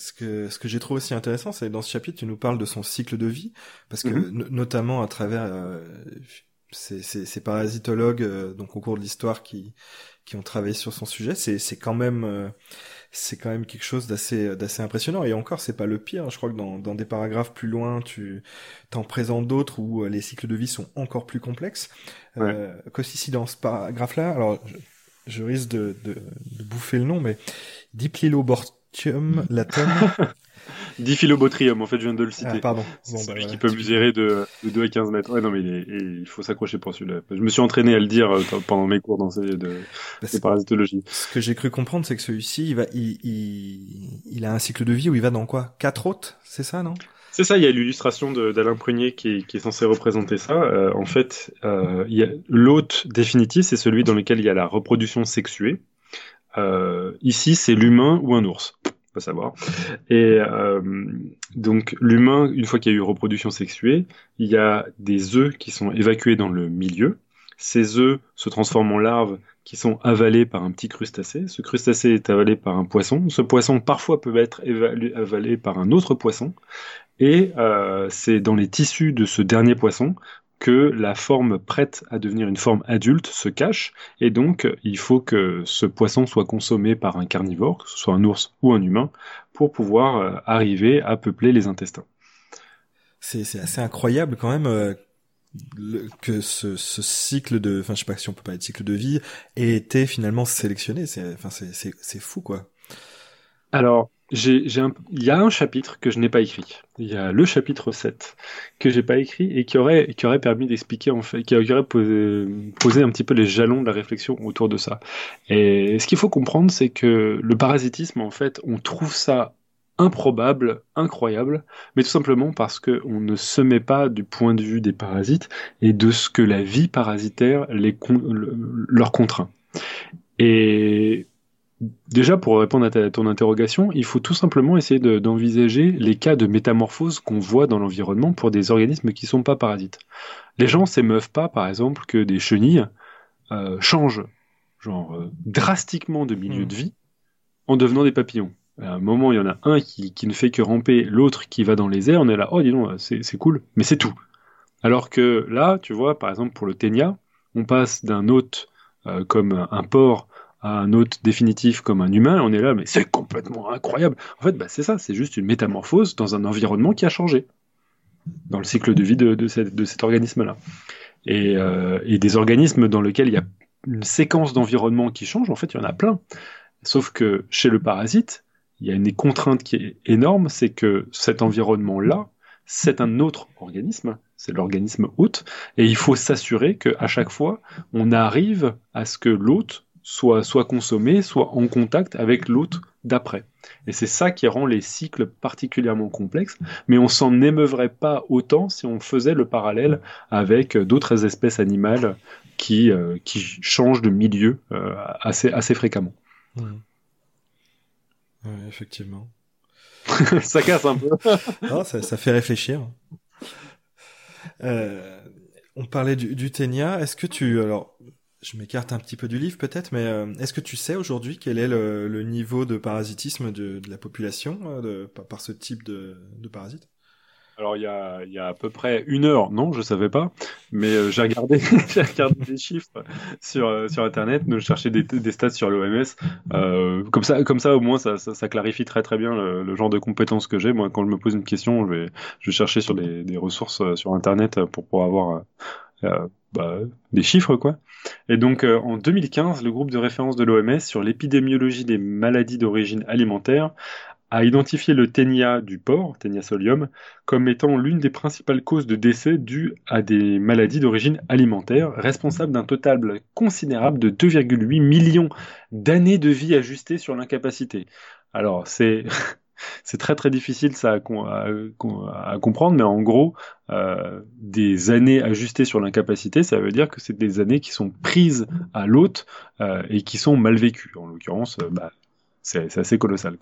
[SPEAKER 1] ce que ce que j'ai trouvé aussi intéressant, c'est dans ce chapitre, tu nous parles de son cycle de vie, parce que mhm. notamment à travers euh, ces, ces, ces, parasitologues, euh, donc au cours de l'histoire, qui qui ont travaillé sur son sujet, c'est c'est quand même euh, c'est quand même quelque chose d'assez d'assez impressionnant. Et encore, c'est pas le pire. Je crois que dans dans des paragraphes plus loin, tu t'en présentes d'autres où les cycles de vie sont encore plus complexes. Ouais. qu'aussi dans ce paragraphe-là, alors je, je risque de, de, de, bouffer le nom, mais Diplilobort Latum.
[SPEAKER 2] Diphilobotrium, en fait, je viens de le citer. Ah,
[SPEAKER 1] pardon.
[SPEAKER 2] Bon, bah, celui qui peut mesurer de, de 2 à 15 mètres. Ouais, non, mais il, faut s'accrocher pour celui-là. Je me suis entraîné à le dire euh, pendant mes cours dans de, bah, parasitologie.
[SPEAKER 1] Ce que j'ai cru comprendre, c'est que celui-ci, il va, il, il, il, a un cycle de vie où il va dans quoi? Quatre hôtes, c'est ça, non?
[SPEAKER 2] C'est ça, il y a l'illustration d'Alain Prunier qui, qui, est censé représenter ça. Euh, en fait, euh, l'hôte définitif, c'est celui dans lequel il y a la reproduction sexuée. Euh, ici, c'est l'humain ou un ours, faut savoir. Et euh, donc l'humain, une fois qu'il y a eu reproduction sexuée, il y a des œufs qui sont évacués dans le milieu. Ces œufs se transforment en larves qui sont avalées par un petit crustacé. Ce crustacé est avalé par un poisson. Ce poisson parfois peut être avalé par un autre poisson. Et euh, c'est dans les tissus de ce dernier poisson que la forme prête à devenir une forme adulte se cache, et donc il faut que ce poisson soit consommé par un carnivore, que ce soit un ours ou un humain, pour pouvoir euh, arriver à peupler les intestins.
[SPEAKER 1] C'est assez incroyable quand même euh, que ce, ce, cycle de, enfin je sais pas si on peut pas être cycle de vie, ait été finalement sélectionné. C'est, enfin c'est fou quoi.
[SPEAKER 2] Alors j'ai, un, il y a un chapitre que je n'ai pas écrit. Il y a le chapitre 7 que j'ai pas écrit et qui aurait, qui aurait permis d'expliquer, en fait, qui aurait posé, posé un petit peu les jalons de la réflexion autour de ça. Et ce qu'il faut comprendre, c'est que le parasitisme, en fait, on trouve ça improbable, incroyable, mais tout simplement parce qu'on ne se met pas du point de vue des parasites et de ce que la vie parasitaire les leur contraint. Et Déjà, pour répondre à, ton interrogation, il faut tout simplement essayer d'envisager les cas de métamorphose qu'on voit dans l'environnement pour des organismes qui ne sont pas parasites. Les gens s'émeuvent pas, par exemple, que des chenilles euh, changent genre euh, drastiquement de milieu de hmm. vie en devenant des papillons. À un moment, il y en a un qui, ne fait que ramper, l'autre qui va dans les airs, on est là, oh dis donc, c'est cool, mais c'est tout. Alors que là, tu vois, par exemple pour le ténia, on passe d'un hôte euh, comme un porc un hôte définitif comme un humain, on est là, mais c'est complètement incroyable. En fait, bah, c'est ça, c'est juste une métamorphose dans un environnement qui a changé dans le cycle de vie de, cet organisme-là. Euh, et, des organismes dans lesquels il y a une séquence d'environnement qui change, en fait, il y en a plein. Sauf que chez le parasite, il y a une contrainte qui est énorme, c'est que cet environnement-là, c'est un autre organisme, c'est l'organisme hôte, et il faut s'assurer qu'à chaque fois, on arrive à ce que l'hôte soit, soit consommé, soit en contact avec l'autre d'après. Et c'est ça qui rend les cycles particulièrement complexes, mais on s'en émeuvrait pas autant si on faisait le parallèle avec d'autres espèces animales qui, euh, qui changent de milieu euh, assez, assez fréquemment.
[SPEAKER 1] effectivement.
[SPEAKER 2] ça casse un peu.
[SPEAKER 1] ça, ça, fait réfléchir. Euh, on parlait du, du ténia. Est-ce que tu alors je m'écarte un petit peu du livre peut-être, mais euh, est-ce que tu sais aujourd'hui quel est le, niveau de parasitisme de, la population euh, par, ce type de, de parasite
[SPEAKER 2] alors il y, a, à peu près une heure, non, je savais pas, mais euh, j'ai regardé, regardé des chiffres sur sur internet, je cherchais des, stats sur l'OMS, comme ça comme ça au moins ça, ça, clarifie très très bien le, genre de compétences que j'ai. Moi, quand je me pose une question, je vais je vais chercher sur des, des ressources sur internet pour pouvoir avoir bah, des chiffres quoi. Et donc euh, en 2015, le groupe de référence de l'OMS sur l'épidémiologie des maladies d'origine alimentaire a identifié le ténia du porc, ténia solium, comme étant l'une des principales causes de décès dues à des maladies d'origine alimentaire, responsable d'un total considérable de 2,8 millions d'années de vie ajustées sur l'incapacité. Alors c'est c'est très très difficile ça à, comprendre, mais en gros, euh, des années ajustées sur l'incapacité, ça veut dire que c'est des années qui sont prises à l'hôte euh, et qui sont mal vécues. En l'occurrence, euh, bah, c'est assez colossal.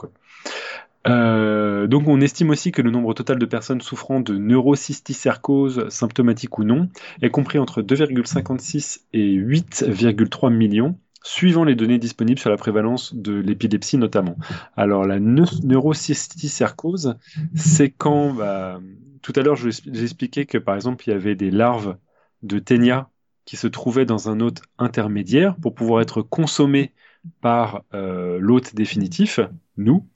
[SPEAKER 2] Donc on estime aussi que le nombre total de personnes souffrant de neurocysticercose, symptomatique ou non, est compris entre 2,56 et 8,3 millions suivant les données disponibles sur la prévalence de l'épilepsie notamment. Alors la neurocysticercose, c'est quand, bah, tout à l'heure j'ai expliqué que par exemple il y avait des larves de ténia qui se trouvaient dans un hôte intermédiaire pour pouvoir être consommées par euh, l'hôte définitif, nous.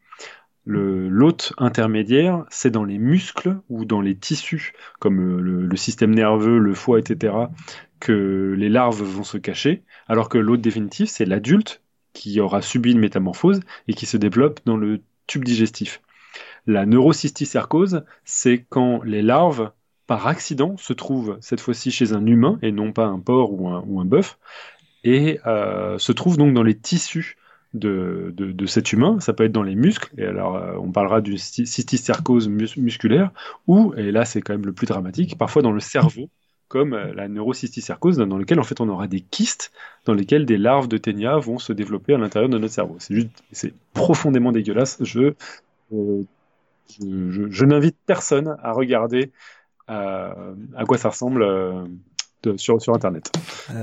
[SPEAKER 2] L'hôte intermédiaire, c'est dans les muscles ou dans les tissus, comme le système nerveux, le foie, etc., que les larves vont se cacher, alors que l'hôte définitif, c'est l'adulte qui aura subi une métamorphose et qui se développe dans le tube digestif. La neurocysticercose, c'est quand les larves, par accident, se trouvent cette fois-ci chez un humain et non pas un porc ou un, bœuf, et euh, se trouvent donc dans les tissus de, cet humain. Ça peut être dans les muscles, et alors euh, on parlera d'une cysticercose musculaire, ou, et là c'est quand même le plus dramatique, parfois dans le cerveau, comme euh, la neurocysticercose, dans lequel en fait on aura des kystes dans lesquels des larves de ténia vont se développer à l'intérieur de notre cerveau. C'est juste, c'est profondément dégueulasse. Je, euh, je, n'invite personne à regarder euh, à quoi ça ressemble sur, sur Internet.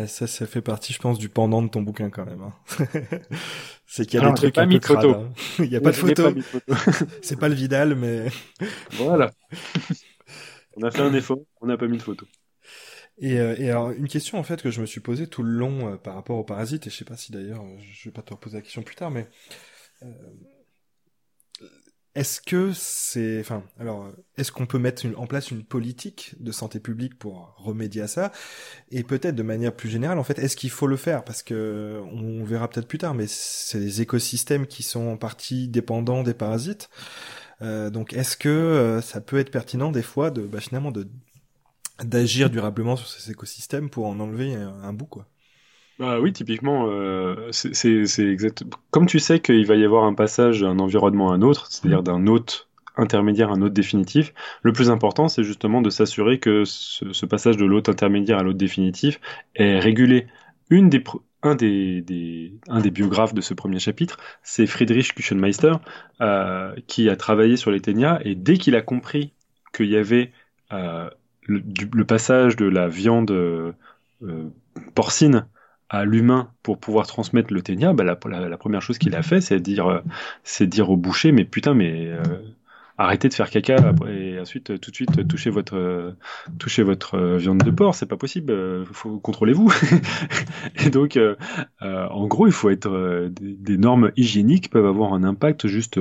[SPEAKER 1] ça, ça fait partie, je pense, du pendant de ton bouquin quand même. Hein. c'est qu'il y a des trucs un peu crades. Hein. Il n'y a pas de photo. c'est pas le Vidal, mais.
[SPEAKER 2] voilà. on a fait un effort, on n'a pas mis de photo.
[SPEAKER 1] Et, euh, et, alors une question en fait que je me suis posée tout le long euh, par rapport aux parasites et je sais pas si d'ailleurs je vais pas te reposer la question plus tard mais euh, est-ce que c'est, enfin, alors, est-ce qu'on peut mettre en place une politique de santé publique pour remédier à ça? Et peut-être de manière plus générale, en fait, est-ce qu'il faut le faire? Parce que on verra peut-être plus tard, mais c'est des écosystèmes qui sont en partie dépendants des parasites. Euh, donc, est-ce que euh, ça peut être pertinent des fois de, bah, finalement, de d'agir durablement sur ces écosystèmes pour en enlever un bout, quoi
[SPEAKER 2] bah oui, typiquement, euh, c'est exact. Comme tu sais qu'il va y avoir un passage d'un environnement à un autre, c'est-à-dire d'un hôte intermédiaire à un hôte définitif, le plus important, c'est justement de s'assurer que ce, passage de l'hôte intermédiaire à l'hôte définitif est régulé. Une des, un, des, des, un des biographes de ce premier chapitre, c'est Friedrich Küchenmeister, euh, qui a travaillé sur les ténias, et dès qu'il a compris qu'il y avait euh, le, passage de la viande euh, porcine à l'humain pour pouvoir transmettre le ténia, bah, la, première chose qu'il a fait, c'est dire, euh, c'est dire au boucher, mais putain, mais euh, arrêtez de faire caca et ensuite tout de suite touchez votre viande de porc, c'est pas possible, faut contrôlez-vous. et donc, euh, en gros, il faut être des, des, normes hygiéniques peuvent avoir un impact juste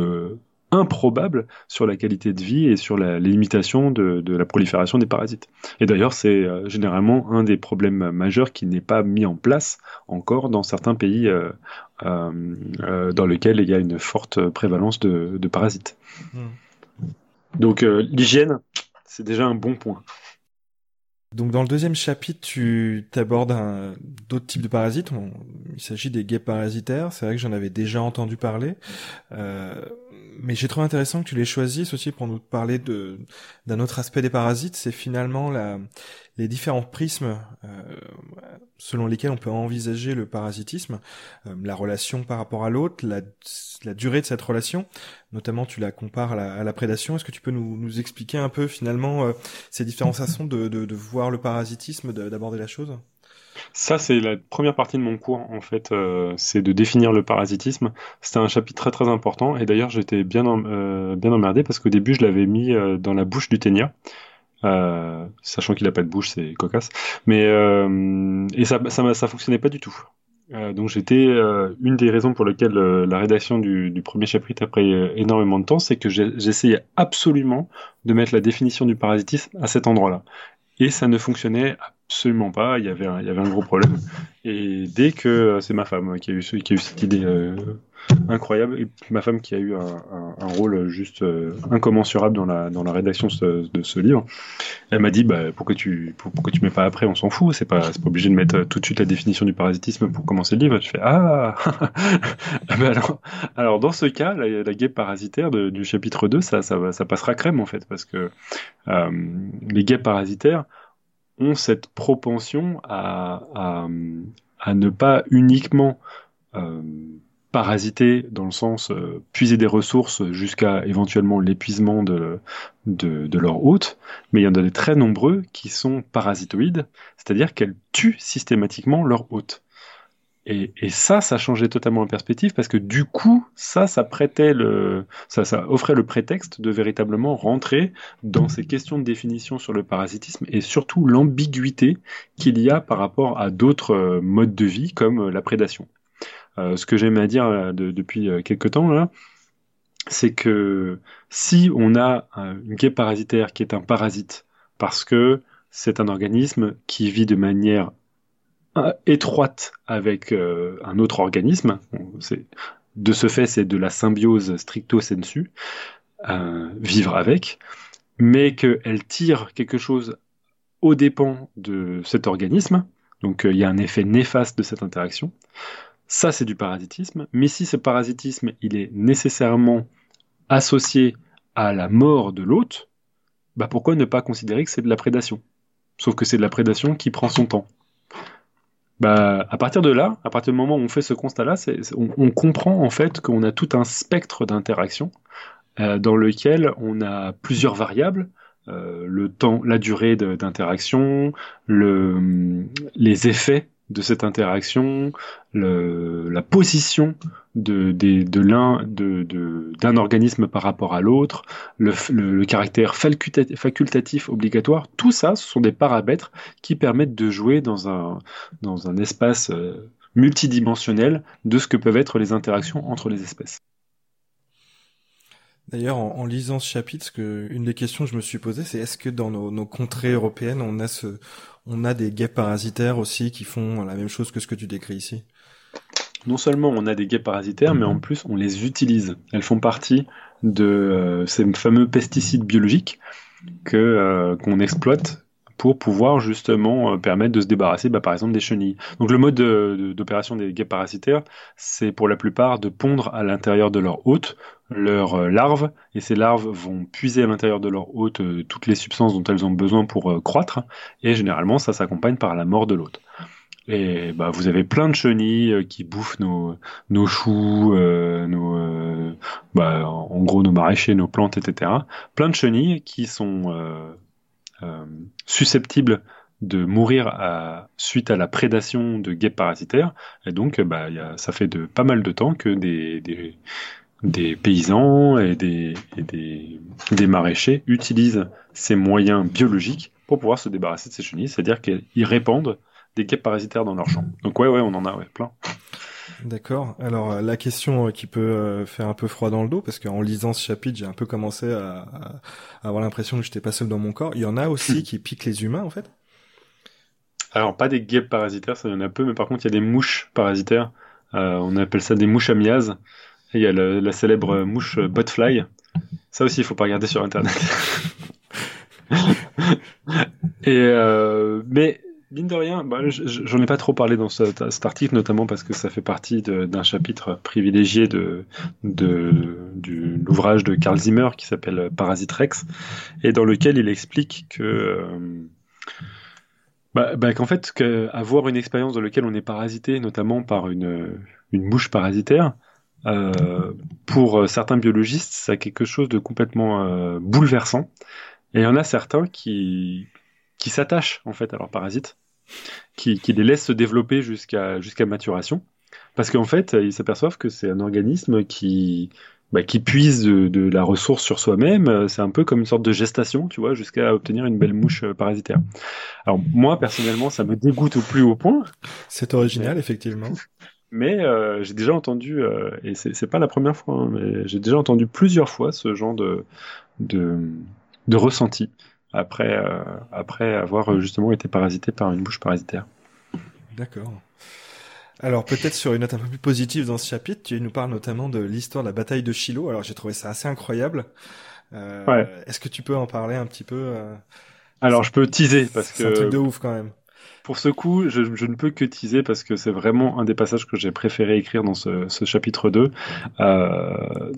[SPEAKER 2] improbable sur la qualité de vie et sur la, limitation de, la prolifération des parasites. Et d'ailleurs, c'est euh, généralement un des problèmes majeurs qui n'est pas mis en place encore dans certains pays euh, euh, dans lesquels il y a une forte prévalence de, parasites. Hmm. Donc l'hygiène, c'est déjà un bon point.
[SPEAKER 1] Donc dans le deuxième chapitre, tu abordes d'autres types de parasites. il s'agit des guêpes parasitaires. C'est vrai que j'en avais déjà entendu parler. Euh, mais j'ai trouvé intéressant que tu les choisisses aussi pour nous parler de d'un autre aspect des parasites, c'est finalement la, les différents prismes euh, selon lesquels on peut envisager le parasitisme, euh, la relation par rapport à l'autre, la, la, durée de cette relation, notamment tu la compares à la, à la prédation. Est-ce que tu peux nous, nous, expliquer un peu finalement euh, ces différentes façons de, de, de voir le parasitisme, d'aborder la chose?
[SPEAKER 2] Ça, c'est la première partie de mon cours, en fait, euh, c'est de définir le parasitisme. C'était un chapitre très très important, et d'ailleurs j'étais bien, euh, bien emmerdé parce qu'au début je l'avais mis euh, dans la bouche du ténia. sachant qu'il n'a pas de bouche, c'est cocasse. Mais et ça, ça, fonctionnait pas du tout. donc j'étais une des raisons pour lesquelles la rédaction du, du, premier chapitre a pris énormément de temps, c'est que j'essayais absolument de mettre la définition du parasitisme à cet endroit-là. Et ça ne fonctionnait absolument pas. Il y avait un, il y avait un gros problème. Et dès que euh, c'est ma femme qui a eu, qui a eu cette idée euh, incroyable, et ma femme qui a eu un, rôle juste euh, incommensurable dans la, dans la rédaction de ce, livre, elle m'a dit bah, pourquoi tu pourquoi tu mets pas après On s'en fout. C'est pas pas obligé de mettre tout de suite la définition du parasitisme pour commencer le livre. Tu fais ah. alors alors dans ce cas, la, la guêpe parasitaire du chapitre 2, ça, ça ça passera crème en fait parce que les guêpes parasitaires ont cette propension à, à, ne pas uniquement euh, parasiter dans le sens euh, puiser des ressources jusqu'à éventuellement l'épuisement de, de, de, leur hôte, mais il y en a des très nombreux qui sont parasitoïdes, c'est-à-dire qu'elles tuent systématiquement leur hôte. Et, ça, ça changeait totalement la perspective parce que du coup, ça, ça offrait le prétexte de véritablement rentrer dans ces questions de définition sur le parasitisme et surtout l'ambiguïté qu'il y a par rapport à d'autres euh, modes de vie comme euh, la prédation. Euh, ce que j'aime à dire depuis quelques temps c'est que si on a une guêpe parasitaire qui est un parasite parce que c'est un organisme qui vit de manière étroite avec euh, un autre organisme. de ce fait, c'est de la symbiose stricto sensu, euh, vivre avec, mais qu'elle tire quelque chose au dépens de cet organisme. Donc euh, il y a un effet néfaste de cette interaction. Ça, c'est du parasitisme. Mais si ce parasitisme, il est nécessairement associé à la mort de l'hôte, bah pourquoi ne pas considérer que c'est de la prédation? Sauf que c'est de la prédation qui prend son temps. Bah, à partir de là, à partir du moment où on fait ce constat-là, on, comprend en fait qu'on a tout un spectre d'interaction euh, dans lequel on a plusieurs variables le temps, la durée d'interaction, le, les effets de cette interaction, la position de, l'un d'un organisme par rapport à l'autre, le, caractère facultatif, obligatoire, tout ça, ce sont des paramètres qui permettent de jouer dans un, dans un espace euh, multidimensionnel de ce que peuvent être les interactions entre les espèces.
[SPEAKER 1] D'ailleurs, en, lisant ce chapitre, une des questions que je me suis posée, c'est est-ce que dans nos, nos, contrées européennes, on a ce, on a des guêpes parasitaires aussi qui font la même chose que ce que tu décris ici?
[SPEAKER 2] Non seulement on a des guêpes parasitaires, mais en plus on les utilise. Elles font partie de euh, ces fameux pesticides biologiques que euh, qu'on exploite pour pouvoir justement euh, permettre de se débarrasser, bah, par exemple, des chenilles. Donc le mode d'opération des guêpes parasitaires, c'est pour la plupart de pondre à l'intérieur de leur hôte leurs larves, et ces larves vont puiser à l'intérieur de leur hôte toutes les substances dont elles ont besoin pour croître, et généralement ça s'accompagne par la mort de l'hôte. Et bah, vous avez plein de chenilles euh, qui bouffent nos, nos choux, euh, nos, euh, bah, en gros nos maraîchers, nos plantes, etc. Plein de chenilles qui sont susceptibles de mourir à, suite à la prédation de guêpes parasitaires. Et donc, bah, ça fait pas mal de temps que des, des, des paysans et, des, des, des maraîchers utilisent ces moyens biologiques pour pouvoir se débarrasser de ces chenilles, c'est-à-dire qu'ils répandent des guêpes parasitaires dans leur champ. Donc ouais, ouais, on en a ouais, plein.
[SPEAKER 1] D'accord. Alors euh, la question euh, qui peut euh, faire un peu froid dans le dos, parce qu'en lisant ce chapitre, j'ai un peu commencé à, avoir l'impression que j'étais pas seul dans mon corps. Il y en a aussi qui piquent les humains, en fait?
[SPEAKER 2] Alors pas des guêpes parasitaires, ça y en a peu, mais par contre il y a des mouches parasitaires. on appelle ça des mouches amiases. Et il y a la célèbre mouche botfly. Ça aussi, il faut pas regarder sur internet. et mais Mine de rien, bah, j'en ai pas trop parlé dans cet, article, notamment parce que ça fait partie d'un chapitre privilégié de, l'ouvrage de Carl Zimmer qui s'appelle Parasite Rex, et dans lequel il explique que euh, bah, bah, qu'en fait, avoir une expérience dans laquelle on est parasité, notamment par une, une mouche parasitaire, euh, pour certains biologistes, a quelque chose de complètement euh, bouleversant. Et il y en a certains qui, qui s'attachent en fait à leurs parasites, qui, qui les laissent se développer jusqu'à jusqu'à maturation, parce qu'en fait ils s'aperçoivent que c'est un organisme qui bah, qui puise de, de, la ressource sur soi-même, c'est un peu comme une sorte de gestation, tu vois, jusqu'à obtenir une belle mouche euh, parasitaire. Alors moi personnellement, ça me dégoûte au plus haut point.
[SPEAKER 1] C'est original, effectivement.
[SPEAKER 2] Mais euh, j'ai déjà entendu, euh, et c'est pas la première fois, hein, mais j'ai déjà entendu plusieurs fois ce genre de, de, de ressenti après, euh, après avoir euh, justement été parasité par une bouche parasitaire.
[SPEAKER 1] D'accord. Alors peut-être sur une note un peu plus positive dans ce chapitre, tu nous parles notamment de l'histoire de la bataille de Shiloh. Alors j'ai trouvé ça assez incroyable. Euh, ouais. Est-ce que tu peux en parler un petit peu euh...
[SPEAKER 2] Alors je peux teaser parce que
[SPEAKER 1] c'est un truc de ouf quand même
[SPEAKER 2] pour ce coup, je, ne peux que teaser parce que c'est vraiment un des passages que j'ai préféré écrire dans ce, chapitre 2. Euh,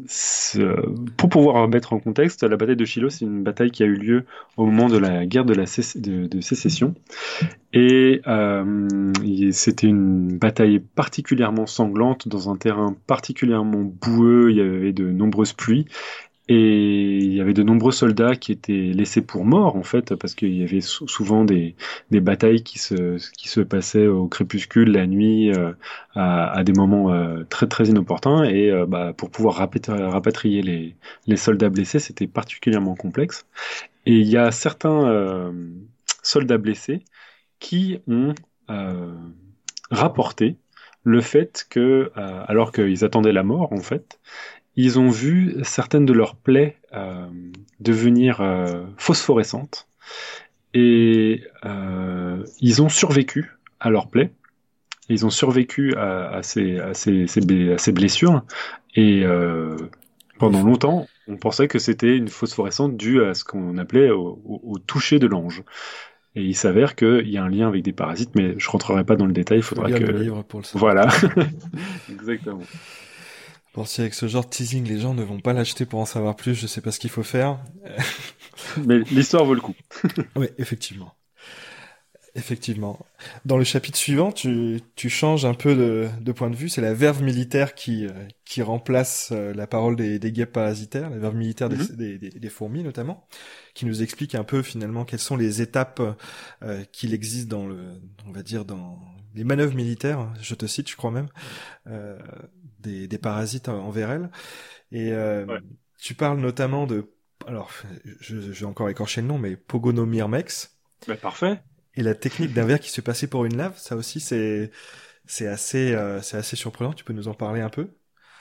[SPEAKER 2] pour pouvoir mettre en contexte, la bataille de Shiloh, c'est une bataille qui a eu lieu au moment de la guerre de, la sécession. Et euh, c'était une bataille particulièrement sanglante dans un terrain particulièrement boueux, il y avait de nombreuses pluies. Et il y avait de nombreux soldats qui étaient laissés pour morts, en fait, parce qu'il y avait souvent des, des, batailles qui se, qui se passaient au crépuscule, la nuit, euh, à, des moments euh, très très inopportuns. Et euh, bah, pour pouvoir rapatrier les, les soldats blessés, c'était particulièrement complexe. Et il y a certains soldats blessés qui ont rapporté le fait que, alors qu'ils attendaient la mort, en fait, ils ont vu certaines de leurs plaies euh, devenir euh, phosphorescentes et euh, ils ont survécu à leurs plaies. Ils ont survécu à, ces, à, ces, ces, blessures et pendant longtemps, on pensait que c'était une phosphorescence due à ce qu'on appelait au, toucher de l'ange. Et il s'avère qu'il y a un lien avec des parasites, mais je rentrerai pas dans le détail. Il faudra que.
[SPEAKER 1] Le livre pour le
[SPEAKER 2] voilà, exactement.
[SPEAKER 1] Bon, si avec ce genre de teasing, les gens ne vont pas l'acheter pour en savoir plus, je sais pas ce qu'il faut faire.
[SPEAKER 2] Mais l'histoire vaut le coup.
[SPEAKER 1] oui, effectivement. Effectivement. Dans le chapitre suivant, tu, tu changes un peu de, de point de vue. C'est la verve militaire qui, euh, qui remplace euh, la parole des, des guêpes parasitaires, la verve militaire des, mhm. des, des, des, fourmis notamment, qui nous explique un peu finalement quelles sont les étapes euh, qu'il existe dans le, on va dire dans les manœuvres militaires. Je te cite, je crois même, euh, des, des parasites envers elles. Et tu parles notamment de, alors, je, je vais encore écorcher le nom, mais Pogonomyrmex.
[SPEAKER 2] Bah, parfait.
[SPEAKER 1] Et la technique d'un verre qui se passait pour une lave, ça aussi c'est c'est assez euh, c'est assez surprenant. Tu peux nous en parler un peu?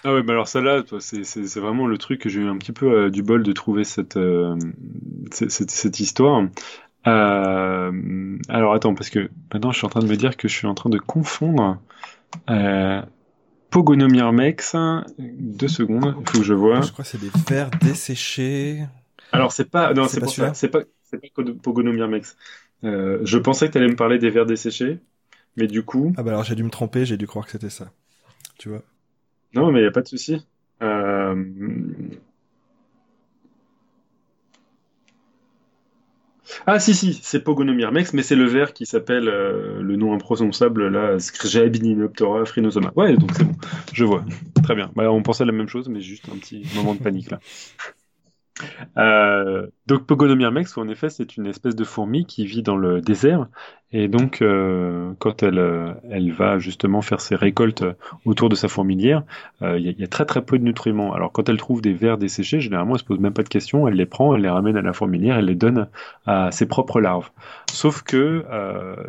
[SPEAKER 2] Ah ouais, bah alors ça là, c'est vraiment le truc que j'ai eu un petit peu euh, du bol de trouver cette euh, cette, cette, histoire. alors attends, parce que maintenant je suis en train de me dire que je suis en train de confondre. Pogonomyrmex, deux secondes, il faut que je vois.
[SPEAKER 1] Je crois que c'est des verres desséchés.
[SPEAKER 2] Alors c'est pas, non, c'est pas pas, c'est pas Pogonomyrmex. Euh, je pensais que tu allais me parler des verres desséchés, mais du coup.
[SPEAKER 1] Ah bah alors j'ai dû me tromper, j'ai dû croire que c'était ça. Tu vois.
[SPEAKER 2] Non, mais il n'y a pas de souci. Euh... Ah si si, c'est Pogonomyrmex, mais c'est le verre qui s'appelle euh, le nom imprononçable là, Scrjabininoptera phrynosoma. Ouais, donc c'est bon, je vois. Très bien. Bah, on pensait à la même chose, mais juste un petit moment de panique là. Euh, donc Pogonomyrmex, en effet, c'est une espèce de fourmi qui vit dans le désert. Et donc, euh, quand elle, euh, elle va justement faire ses récoltes autour de sa fourmilière, il y, a très très peu de nutriments. Alors, quand elle trouve des vers desséchés, généralement, elle se pose même pas de questions. Elle les prend, elle les ramène à la fourmilière, elle les donne à ses propres larves. Sauf que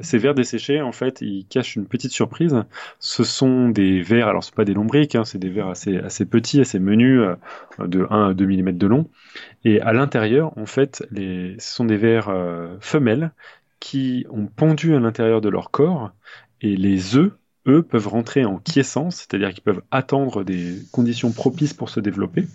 [SPEAKER 2] ces vers desséchés, en fait, ils cachent une petite surprise. Ce sont des vers, alors c'est pas des lombriques, hein, c'est des vers assez, assez petits, assez menus, de 1 à 2 mm de long. Et à l'intérieur, en fait, les, ce sont des vers euh, femelles qui ont pondu à l'intérieur de leur corps et les œufs, eux, peuvent rentrer en quiescence, c'est-à-dire qu'ils peuvent attendre des conditions propices pour se développer,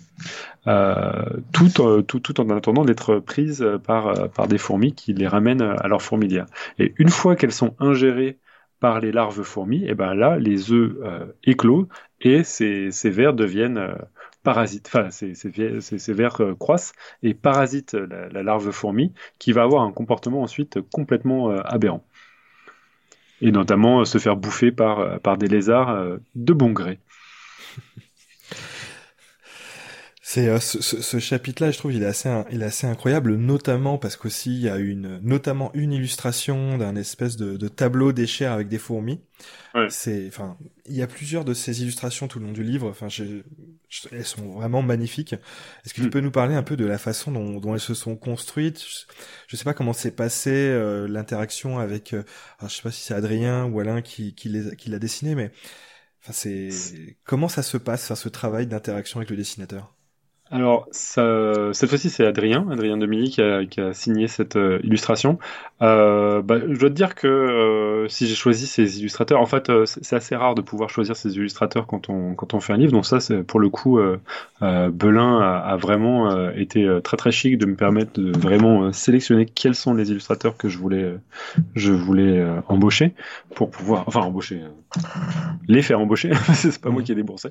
[SPEAKER 2] euh, tout, euh, en attendant d'être prises par, des fourmis qui les ramènent à leur fourmilière. Et une fois qu'elles sont ingérées par les larves fourmis, et ben là, les œufs éclosent et ces, ces vers deviennent parasite, enfin ces, vers euh, croissent et parasitent la, larve fourmi qui va avoir un comportement ensuite complètement euh, aberrant. Et notamment euh, se faire bouffer par des lézards de bon gré.
[SPEAKER 1] C'est euh, ce, ce, chapitre-là, je trouve, il est assez, il est assez incroyable, notamment parce qu'aussi il y a une, notamment une illustration d'un espèce de, de, tableau d'échelle avec des fourmis. Ouais. C'est, enfin, il y a plusieurs de ces illustrations tout le long du livre. Enfin, elles sont vraiment magnifiques. Est-ce que tu mm. peux nous parler un peu de la façon dont, dont elles se sont construites? Je, sais pas comment s'est passé euh, l'interaction avec, euh, alors, je sais pas si c'est Adrien ou Alain qui, qui, les, qui l'a dessiné, mais enfin, c'est comment ça se passe, ce travail d'interaction avec le dessinateur?
[SPEAKER 2] Alors, cette fois-ci, c'est Adrien, Adrien Demilly, qui a, signé cette euh, illustration. Euh, bah, je dois te dire que euh, si j'ai choisi ces illustrateurs, en fait, c'est assez rare de pouvoir choisir ces illustrateurs quand on, fait un livre. Donc ça, pour le coup, Belin a, vraiment été très très chic de me permettre de vraiment sélectionner quels sont les illustrateurs que je voulais, je voulais embaucher pour pouvoir, enfin embaucher, les faire embaucher. c'est pas moi qui ai déboursé.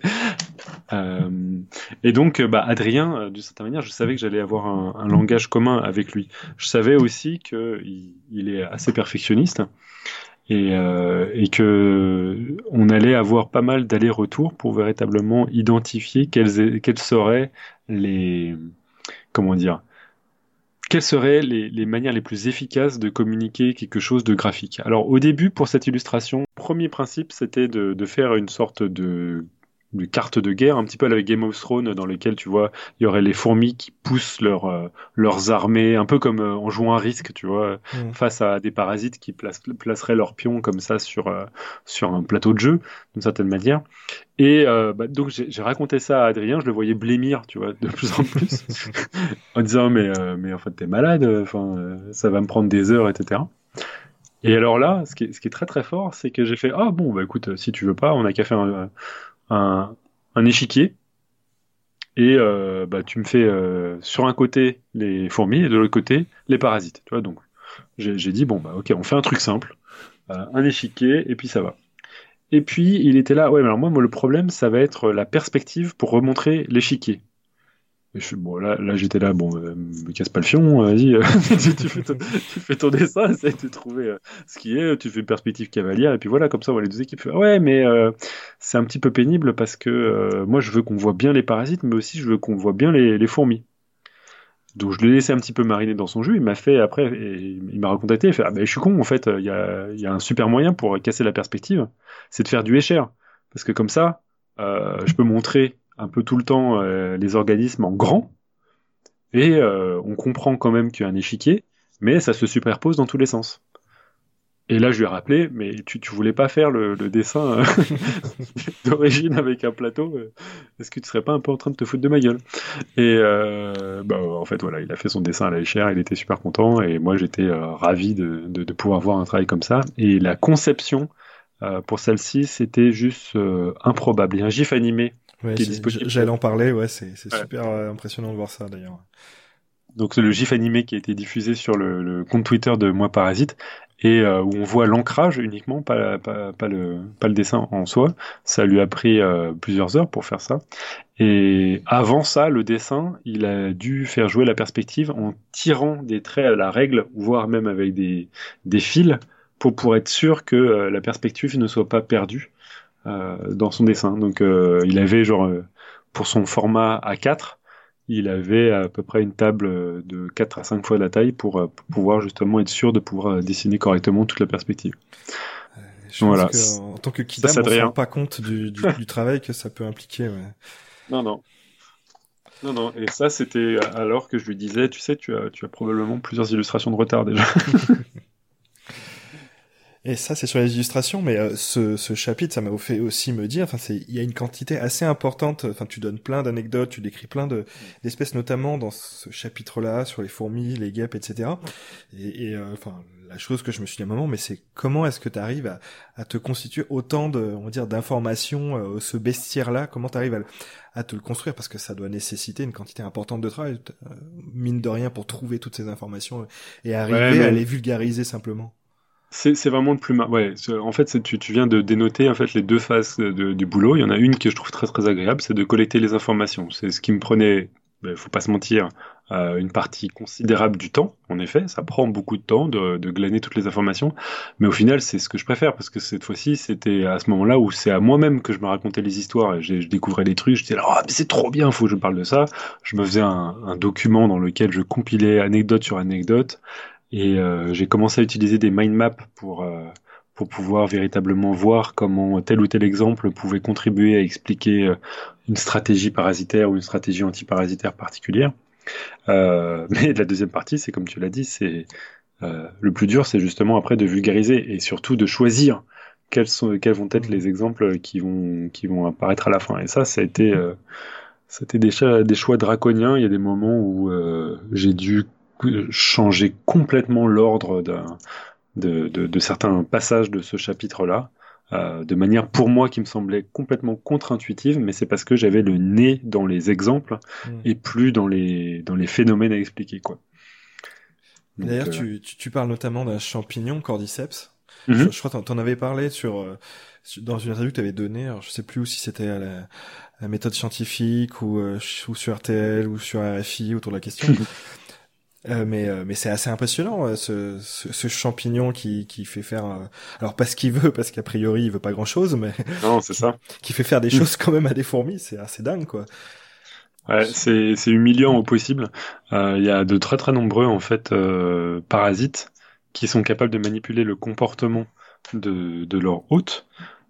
[SPEAKER 2] et donc, bah, Adrien rien, euh, d'une certaine manière, je savais que j'allais avoir un, langage commun avec lui. Je savais aussi qu'il il est assez perfectionniste et, euh, que on allait avoir pas mal d'allers-retours pour véritablement identifier quelles, quelles seraient les comment dire quelles seraient les, les, manières les plus efficaces de communiquer quelque chose de graphique Alors au début, pour cette illustration, premier principe, c'était de, de faire une sorte de de carte de guerre, un petit peu avec Game of Thrones, dans lequel tu vois, il y aurait les fourmis qui poussent leur, euh, leurs armées, un peu comme euh, en jouant un risque, tu vois, mm. face à des parasites qui placeraient leurs pions comme ça sur, euh, sur un plateau de jeu, d'une certaine manière. Et bah, donc j'ai raconté ça à Adrien, je le voyais blêmir, tu vois, de plus en plus, en disant mais, mais en fait t'es malade, enfin ça va me prendre des heures, etc. Et alors là, ce qui est, ce qui est très très fort, c'est que j'ai fait ah bon bah écoute si tu veux pas, on a qu'à faire un, un, échiquier et euh, bah, tu me fais euh, sur un côté les fourmis et de l'autre côté les parasites. Tu vois, donc j'ai dit bon bah ok, on fait un truc simple, euh, un échiquier et puis ça va. Et puis il était là, ouais, mais alors moi, moi le problème ça va être la perspective pour remontrer l'échiquier. Je, bon, là, là j'étais là, bon, euh, me casse pas le fion, euh, vas-y, tu, fais ton, tu, fais ton, dessin, essaye de trouver euh, ce qui est, tu fais une perspective cavalière, et puis voilà, comme ça, on les deux équipes. Ah ouais, mais c'est un petit peu pénible parce que moi, je veux qu'on voit bien les parasites, mais aussi je veux qu'on voit bien les, fourmis. Donc je l'ai laissé un petit peu mariner dans son jus. Il m'a fait après, il m'a recontacté. Il fait ah ben je suis con en fait. Il y a, y a, un super moyen pour casser la perspective, c'est de faire du écher parce que comme ça, je peux montrer un peu tout le temps euh, les organismes en grand, et euh, on comprend quand même qu'il y a un échiquier, mais ça se superpose dans tous les sens. Et là, je lui ai rappelé, mais tu, tu voulais pas faire le, dessin euh, d'origine avec un plateau Est-ce que tu serais pas un peu en train de te foutre de ma gueule? Et bah, en fait, voilà, il a fait son dessin à la échelle, il était super content, et moi, j'étais ravi de, de, de, pouvoir voir un travail comme ça. Et la conception pour celle-ci, c'était juste improbable. Il y a un gif animé
[SPEAKER 1] J'allais en parler, ouais, c'est super euh, impressionnant de voir ça d'ailleurs.
[SPEAKER 2] Donc c'est le gif animé qui a été diffusé sur le, compte Twitter de Moi Parasite et euh, où on voit l'ancrage uniquement, pas, pas, pas, le, pas le dessin en soi. Ça lui a pris euh, plusieurs heures pour faire ça. Et avant ça, le dessin, il a dû faire jouer la perspective en tirant des traits à la règle, voire même avec des, des fils, pour, pour être sûr que la perspective ne soit pas perdue. Euh, dans son dessin. Donc euh, il avait genre euh, pour son format A4, il avait à peu près une table de 4 à 5 fois la taille pour, pouvoir justement être sûr de pouvoir dessiner correctement toute la perspective.
[SPEAKER 1] je voilà. pense en tant que Kidam, on ne se rend pas compte du, du, travail que ça peut impliquer. Ouais.
[SPEAKER 2] Non, non. Non, non. Et ça, c'était alors que je lui disais, tu sais, tu as, tu as probablement plusieurs illustrations de retard déjà.
[SPEAKER 1] Et ça, c'est sur les illustrations, mais euh, ce, ce, chapitre, ça m'a fait aussi me dire, enfin, c'est, il y a une quantité assez importante. Enfin, tu donnes plein d'anecdotes, tu décris plein de d'espèces, notamment dans ce chapitre-là sur les fourmis, les guêpes, etc. Et, et euh, enfin, la chose que je me suis dit à un moment, mais c'est comment est-ce que tu arrives à, à, te constituer autant de, on va dire, d'informations, euh, ce bestiaire-là? Comment tu arrives à, à, te le construire? Parce que ça doit nécessiter une quantité importante de travail, mine de rien, pour trouver toutes ces informations et arriver à les vulgariser simplement.
[SPEAKER 2] C'est vraiment le plus mal. Ouais, en fait, tu, viens de dénoter en fait les deux phases du boulot. Il y en a une que je trouve très très agréable, c'est de collecter les informations. C'est ce qui me prenait, il ben, faut pas se mentir, euh, une partie considérable du temps. En effet, ça prend beaucoup de temps de, glaner toutes les informations, mais au final, c'est ce que je préfère parce que cette fois-ci, c'était à ce moment-là où c'est à moi-même que je me racontais les histoires et je découvrais les trucs. Je disais, oh, c'est trop bien, faut que je parle de ça. Je me faisais un document dans lequel je compilais anecdote sur anecdote. Et euh, j'ai commencé à utiliser des mind maps pour, euh, pour pouvoir véritablement voir comment tel ou tel exemple pouvait contribuer à expliquer euh, une stratégie parasitaire ou une stratégie antiparasitaire particulière. Euh, mais la deuxième partie, c'est comme tu l'as dit, c'est euh, le plus dur, c'est justement après de vulgariser et surtout de choisir quels, sont, quels vont être les exemples qui vont, qui vont apparaître à la fin. Et ça, ça a été, euh, c'était des, des, choix draconiens. Il y a des moments où j'ai dû changer complètement l'ordre de, de, certains passages de ce chapitre-là, euh, de manière pour moi qui me semblait complètement contre-intuitive, mais c'est parce que j'avais le nez dans les exemples hmm. et plus dans les, dans les phénomènes à expliquer. quoi.
[SPEAKER 1] D'ailleurs, euh, tu, tu, parles notamment d'un champignon cordyceps. Mhm. je, crois que tu en avais parlé sur, euh, dans une interview que tu avais donnée, alors je sais plus si c'était à la, méthode scientifique ou, ou sur RTL ou sur RFI autour de la question. Euh, mais euh, mais c'est assez impressionnant euh, ce, ce, ce, champignon qui qui fait faire alors pas ce qu'il veut parce qu'a priori il veut pas grand chose mais
[SPEAKER 2] non c'est ça.
[SPEAKER 1] qui fait faire des choses quand même à des fourmis c'est assez dingue quoi.
[SPEAKER 2] Ouais c'est c'est humiliant au possible. Il y a de très très nombreux en fait parasites qui sont capables de manipuler le comportement de de leur hôte.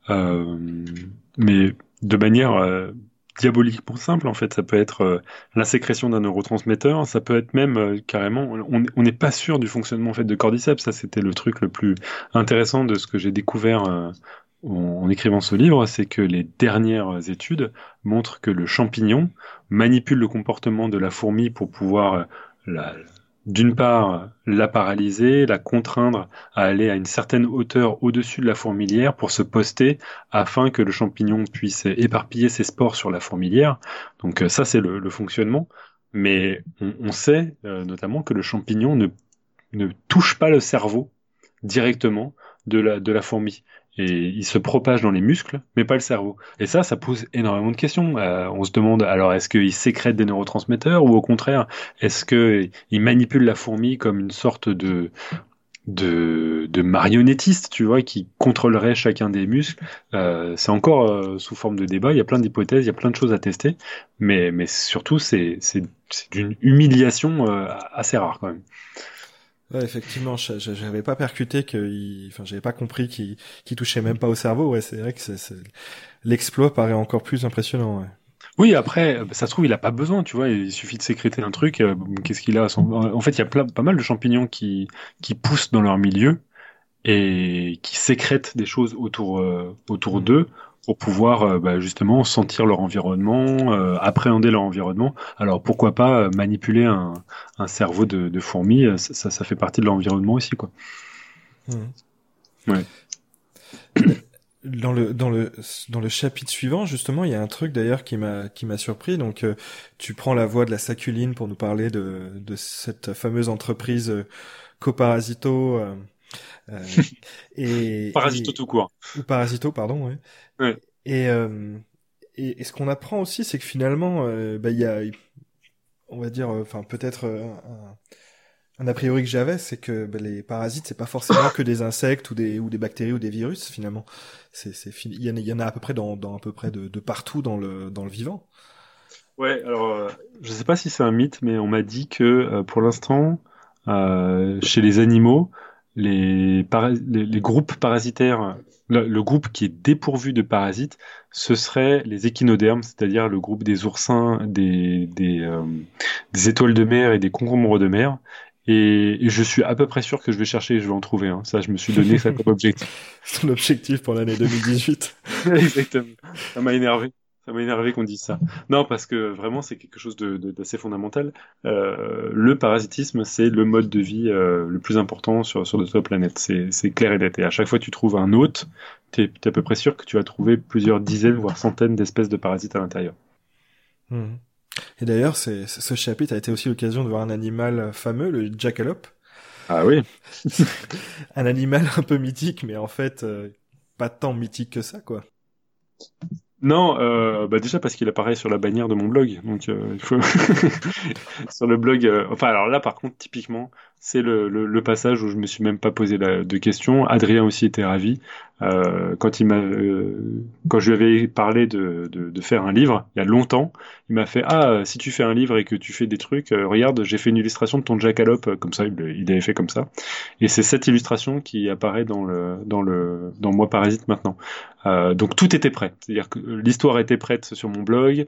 [SPEAKER 2] Mais de manière diaboliquement simple en fait. Ça peut être euh, la sécrétion d'un neurotransmetteur, ça peut être même euh, carrément. On n'est pas sûr du fonctionnement en fait de cordyceps. Ça c'était le truc le plus intéressant de ce que j'ai découvert euh, en, écrivant ce livre, c'est que les dernières études montrent que le champignon manipule le comportement de la fourmi pour pouvoir la, d'une part, la paralyser, la contraindre à aller à une certaine hauteur au-dessus de la fourmilière pour se poster afin que le champignon puisse éparpiller ses spores sur la fourmilière. Donc euh, ça, c'est le, fonctionnement. Mais on, sait euh, notamment que le champignon ne, touche pas le cerveau directement de la fourmi. Et il se propage dans les muscles, mais pas le cerveau. Et ça, ça pose énormément de questions. Euh, on se demande alors est-ce qu'il sécrète des neurotransmetteurs ou au contraire est-ce qu'il manipule la fourmi comme une sorte de de, marionnettiste, tu vois, qui contrôlerait chacun des muscles? Euh, c'est encore euh, sous forme de débat. Il y a plein d'hypothèses, il y a plein de choses à tester, mais mais surtout c'est c'est d'une humiliation assez rare quand même.
[SPEAKER 1] Ouais, effectivement, j'avais pas percuté que, enfin, j'avais pas compris qu'il touchait même pas au cerveau. Ouais, c'est vrai que l'exploit paraît encore plus impressionnant. Ouais.
[SPEAKER 2] Oui, après, ça se trouve, il a pas besoin, tu vois. Il suffit de sécréter un truc. Euh, qu'est-ce qu'il a En fait, il y a pas mal de champignons qui qui poussent dans leur milieu et qui sécrètent des choses autour euh, autour d'eux pour pouvoir euh, bah, justement sentir leur environnement, euh, appréhender leur environnement. Alors pourquoi pas euh, manipuler un, un cerveau de, de fourmi, ça, ça, fait partie de l'environnement aussi, quoi. Mmh. Ouais.
[SPEAKER 1] Dans le dans le dans le chapitre suivant justement il y a un truc d'ailleurs qui m'a qui m'a surpris donc tu prends la voix de la saculine pour nous parler de de cette fameuse entreprise Coparasito
[SPEAKER 2] et Parasito tout court
[SPEAKER 1] ou Parasito pardon ouais et, euh, et, et, ce qu'on apprend aussi, c'est que finalement, euh, bah, il y a, on va dire, euh, enfin peut-être un, un, a priori que j'avais, c'est que bah, les parasites, c'est pas forcément que des insectes ou des ou des bactéries ou des virus. Finalement, c'est c'est il y, en a, il y en a à peu près dans, dans à peu près de, de partout dans le dans le vivant.
[SPEAKER 2] Ouais, alors je sais pas si c'est un mythe, mais on m'a dit que pour l'instant, chez les animaux, les, les, les, groupes parasitaires le, groupe qui est dépourvu de parasites, ce serait les échinodermes, c'est-à-dire le groupe des oursins, des, des, euh, des, étoiles de mer et des concombres de mer. Et, je suis à peu près sûr que je vais chercher et je vais en trouver. Hein. Ça, je me suis donné ça comme objectif.
[SPEAKER 1] Ton objectif pour l'année 2018.
[SPEAKER 2] Exactement. Ça m'a énervé. Ça m'a énervé qu'on dise ça. Non, parce que vraiment, c'est quelque chose d'assez fondamental. Euh, le parasitisme, c'est le mode de vie euh, le plus important sur, sur notre planète. C'est clair et net. Et à chaque fois que tu trouves un hôte, tu es, à peu près sûr que tu vas trouver plusieurs dizaines, voire centaines d'espèces de parasites à l'intérieur.
[SPEAKER 1] Mmh. Et d'ailleurs, ce chapitre a été aussi l'occasion de voir un animal fameux, le jackalope.
[SPEAKER 2] Ah oui.
[SPEAKER 1] un animal un peu mythique, mais en fait, euh, pas tant mythique que ça, quoi.
[SPEAKER 2] Non, euh, bah déjà parce qu'il apparaît sur la bannière de mon blog, donc euh, il faut sur le blog. Euh, enfin, alors là, par contre, typiquement, c'est le, passage où je me suis même pas posé de questions. Adrien aussi était ravi euh, quand il m'a, euh, quand je lui avais parlé de, faire un livre il y a longtemps. Il m'a fait ah si tu fais un livre et que tu fais des trucs, euh, regarde j'ai fait une illustration de ton jackalope comme ça. Il, il avait fait comme ça. Et c'est cette illustration qui apparaît dans le dans le dans moi parasite maintenant. donc tout était prêt, c'est-à-dire que l'histoire était prête sur mon blog,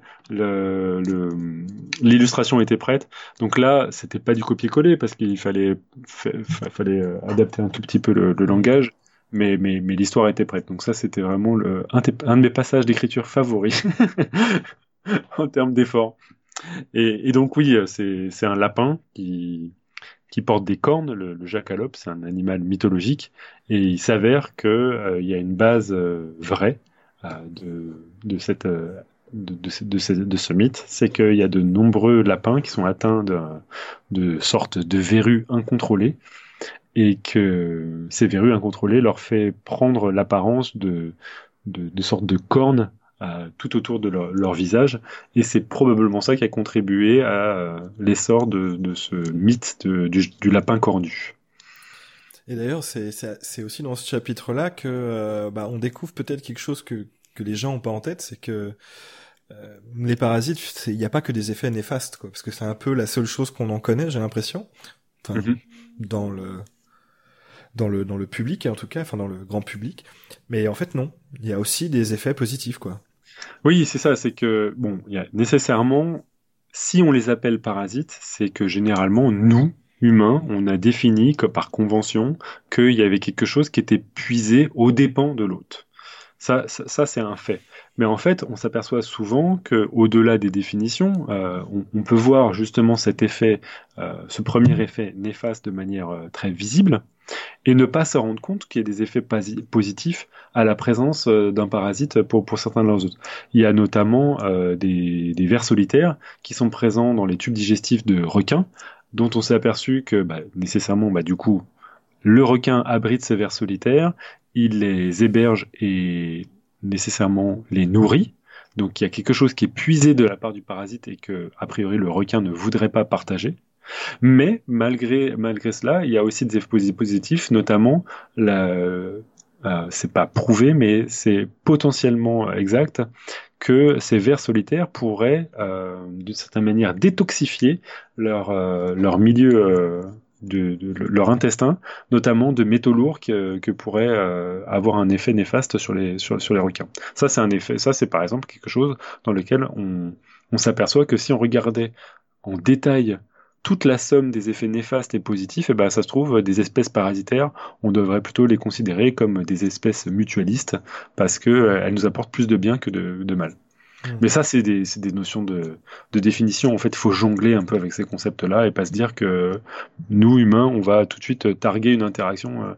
[SPEAKER 2] l'illustration était prête. Donc là, c'était pas du copier-coller parce qu'il fallait fallait, euh, adapter un tout petit peu le, langage, mais, mais, mais l'histoire était prête. Donc ça, c'était vraiment le, un, de mes passages d'écriture favoris en termes d'effort. Et, donc oui, c'est un lapin qui, qui porte des cornes, le, jackalope, c'est un animal mythologique, et il s'avère qu'il euh, y a une base euh, vraie de, de cette de, ce mythe, c'est qu'il y a de nombreux lapins qui sont atteints de, de sortes de verrues incontrôlées et que ces verrues incontrôlées leur fait prendre l'apparence de, de, sortes de cornes euh, tout autour de leur, visage et c'est probablement ça qui a contribué à euh, l'essor de, ce mythe du, du, lapin cornu.
[SPEAKER 1] Et d'ailleurs, c'est aussi dans ce chapitre-là que euh, bah, on découvre peut-être quelque chose que, que les gens ont pas en tête, c'est que euh, les parasites, il n'y a pas que des effets néfastes, quoi, parce que c'est un peu la seule chose qu'on en connaît, j'ai l'impression, enfin, mhm. dans le dans le dans le public en tout cas, enfin dans le grand public. Mais en fait non, il y a aussi des effets positifs, quoi.
[SPEAKER 2] Oui, c'est ça, c'est que bon, il y a nécessairement, si on les appelle parasites, c'est que généralement nous humains, on a défini que par convention qu'il y avait quelque chose qui était puisé aux dépens de l'autre. Ça, ça, c'est un fait. Mais en fait, on s'aperçoit souvent que, au-delà des définitions, euh, on, peut voir justement cet effet, euh, ce premier effet néfaste de manière euh, très visible, et ne pas se rendre compte qu'il y a des effets positifs à la présence d'un parasite pour, certains de leurs autres. Il y a notamment des, vers solitaires qui sont présents dans les tubes digestifs de requins, dont on s'est aperçu que bah, nécessairement, bah, du coup, le requin abrite ses vers solitaires il les héberge et nécessairement les nourrit. Donc il y a quelque chose qui est puisé de la part du parasite et que, a priori, le requin ne voudrait pas partager. Mais malgré, cela, il y a aussi des effets positifs, notamment euh, c'est pas prouvé, mais c'est potentiellement exact que ces vers solitaires pourraient, euh, d'une certaine manière, détoxifier leur, euh, leur milieu de, leur intestin, notamment de métaux lourds que, que pourraient euh, avoir un effet néfaste sur les, sur, les requins. Ça, c'est un effet, ça, c'est par exemple quelque chose dans lequel on, s'aperçoit que si on regardait en détail toute la somme des effets néfastes et positifs, et eh ben, ça se trouve, des espèces parasitaires, on devrait plutôt les considérer comme des espèces mutualistes, parce qu'elles euh, nous apportent plus de bien que de mal. Mmh. Mais ça, c'est des, des, notions de, de, définition. En fait, il faut jongler un peu avec ces concepts-là et pas se dire que nous, humains, on va tout de suite targuer une interaction. Euh,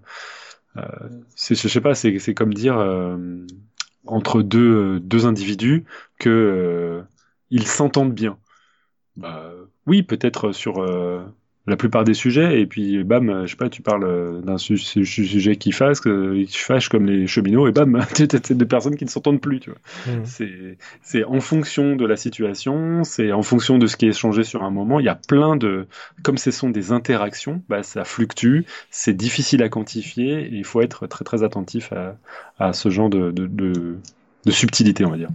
[SPEAKER 2] euh, je sais pas, c'est comme dire euh, entre deux, deux individus que euh, s'entendent bien. Bah, oui, peut-être sur euh, la plupart des sujets, et puis bam, je sais pas, tu parles d'un sujet qui fâche, qui fâche comme les cheminots, et bam, tu as des personnes qui ne s'entendent plus, tu vois. Mmh. C'est en fonction de la situation, c'est en fonction de ce qui est échangé sur un moment. Il y a plein de, comme ce sont des interactions, bah, ça fluctue, c'est difficile à quantifier, et il faut être très très attentif à, à ce genre de, de, de, de subtilité, on va dire.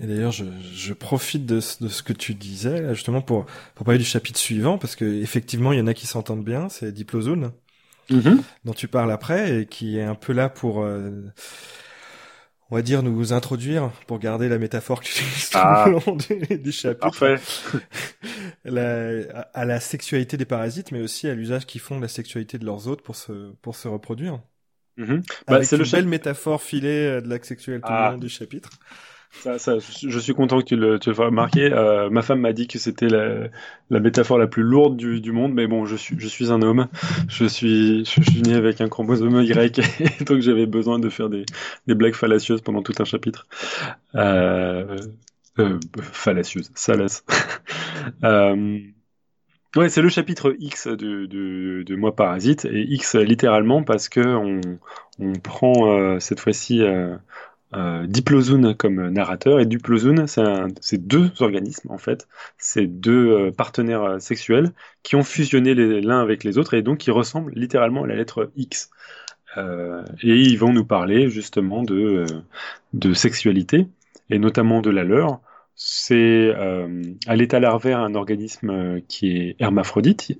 [SPEAKER 1] Et d'ailleurs, je, je, profite de, de, ce que tu disais, justement, pour, pour parler du chapitre suivant, parce que effectivement, il y en a qui s'entendent bien, c'est Diplozone, mm-hmm. dont tu parles après, et qui est un peu là pour, euh, on va dire, nous introduire, pour garder la métaphore que tu utilises tout ah. le long du, du chapitre. Parfait. la, à la sexualité des parasites, mais aussi à l'usage qu'ils font de la sexualité de leurs hôtes pour se, pour se reproduire. Mm-hmm. Bah, c'est le belle métaphore filée de l'acte sexuel tout le ah. long du chapitre.
[SPEAKER 2] Ça, ça, je suis content que tu le, tu le fasses remarquer. Euh, ma femme m'a dit que c'était la, la, métaphore la plus lourde du, du, monde, mais bon, je suis, je suis un homme. Je suis, je suis né avec un chromosome Y, donc j'avais besoin de faire des, des, blagues fallacieuses pendant tout un chapitre. Euh, euh, fallacieuses, salaces. euh, Ouais, c'est le chapitre X de, de, de, Moi Parasite, et X littéralement parce que on, on prend euh, cette fois-ci euh, Diplozone comme narrateur et Diplozone, c'est deux organismes en fait, c'est deux euh, partenaires euh, sexuels qui ont fusionné l'un avec les autres et donc qui ressemblent littéralement à la lettre X. Euh, et ils vont nous parler justement de, euh, de sexualité et notamment de la leur. C'est à l'état larvaire un organisme qui est hermaphrodite.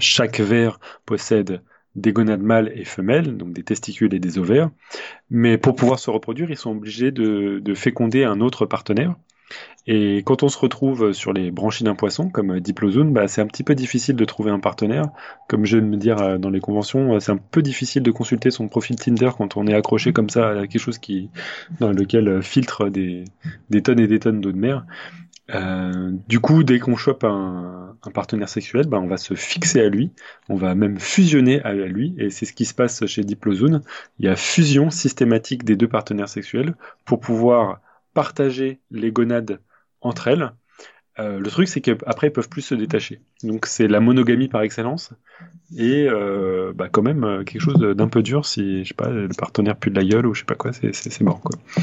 [SPEAKER 2] chaque ver possède des gonades mâles et femelles, donc des testicules et des ovaires. Mais pour pouvoir se reproduire, ils sont obligés de, féconder un autre partenaire. Et quand on se retrouve sur les branchies d'un poisson, comme Diplozone, bah, c'est un petit peu difficile de trouver un partenaire. Comme je vais me dire euh, dans les conventions, euh, c'est un peu difficile de consulter son profil Tinder quand on est accroché comme ça à quelque chose qui, dans lequel euh, filtre des, des tonnes et des tonnes d'eau de mer. Euh, du coup, dès qu'on chope un, partenaire sexuel, bah, on va se fixer à lui, on va même fusionner à lui, et c'est ce qui se passe chez Diplozone. Il y a fusion systématique des deux partenaires sexuels pour pouvoir partager les gonades entre elles euh, le truc, c'est qu'après, ils peuvent plus se détacher. Donc, c'est la monogamie par excellence. Et euh, bah, quand même, euh, quelque chose d'un peu dur si, je sais pas, le partenaire pue de la gueule ou je sais pas quoi, c'est mort, quoi.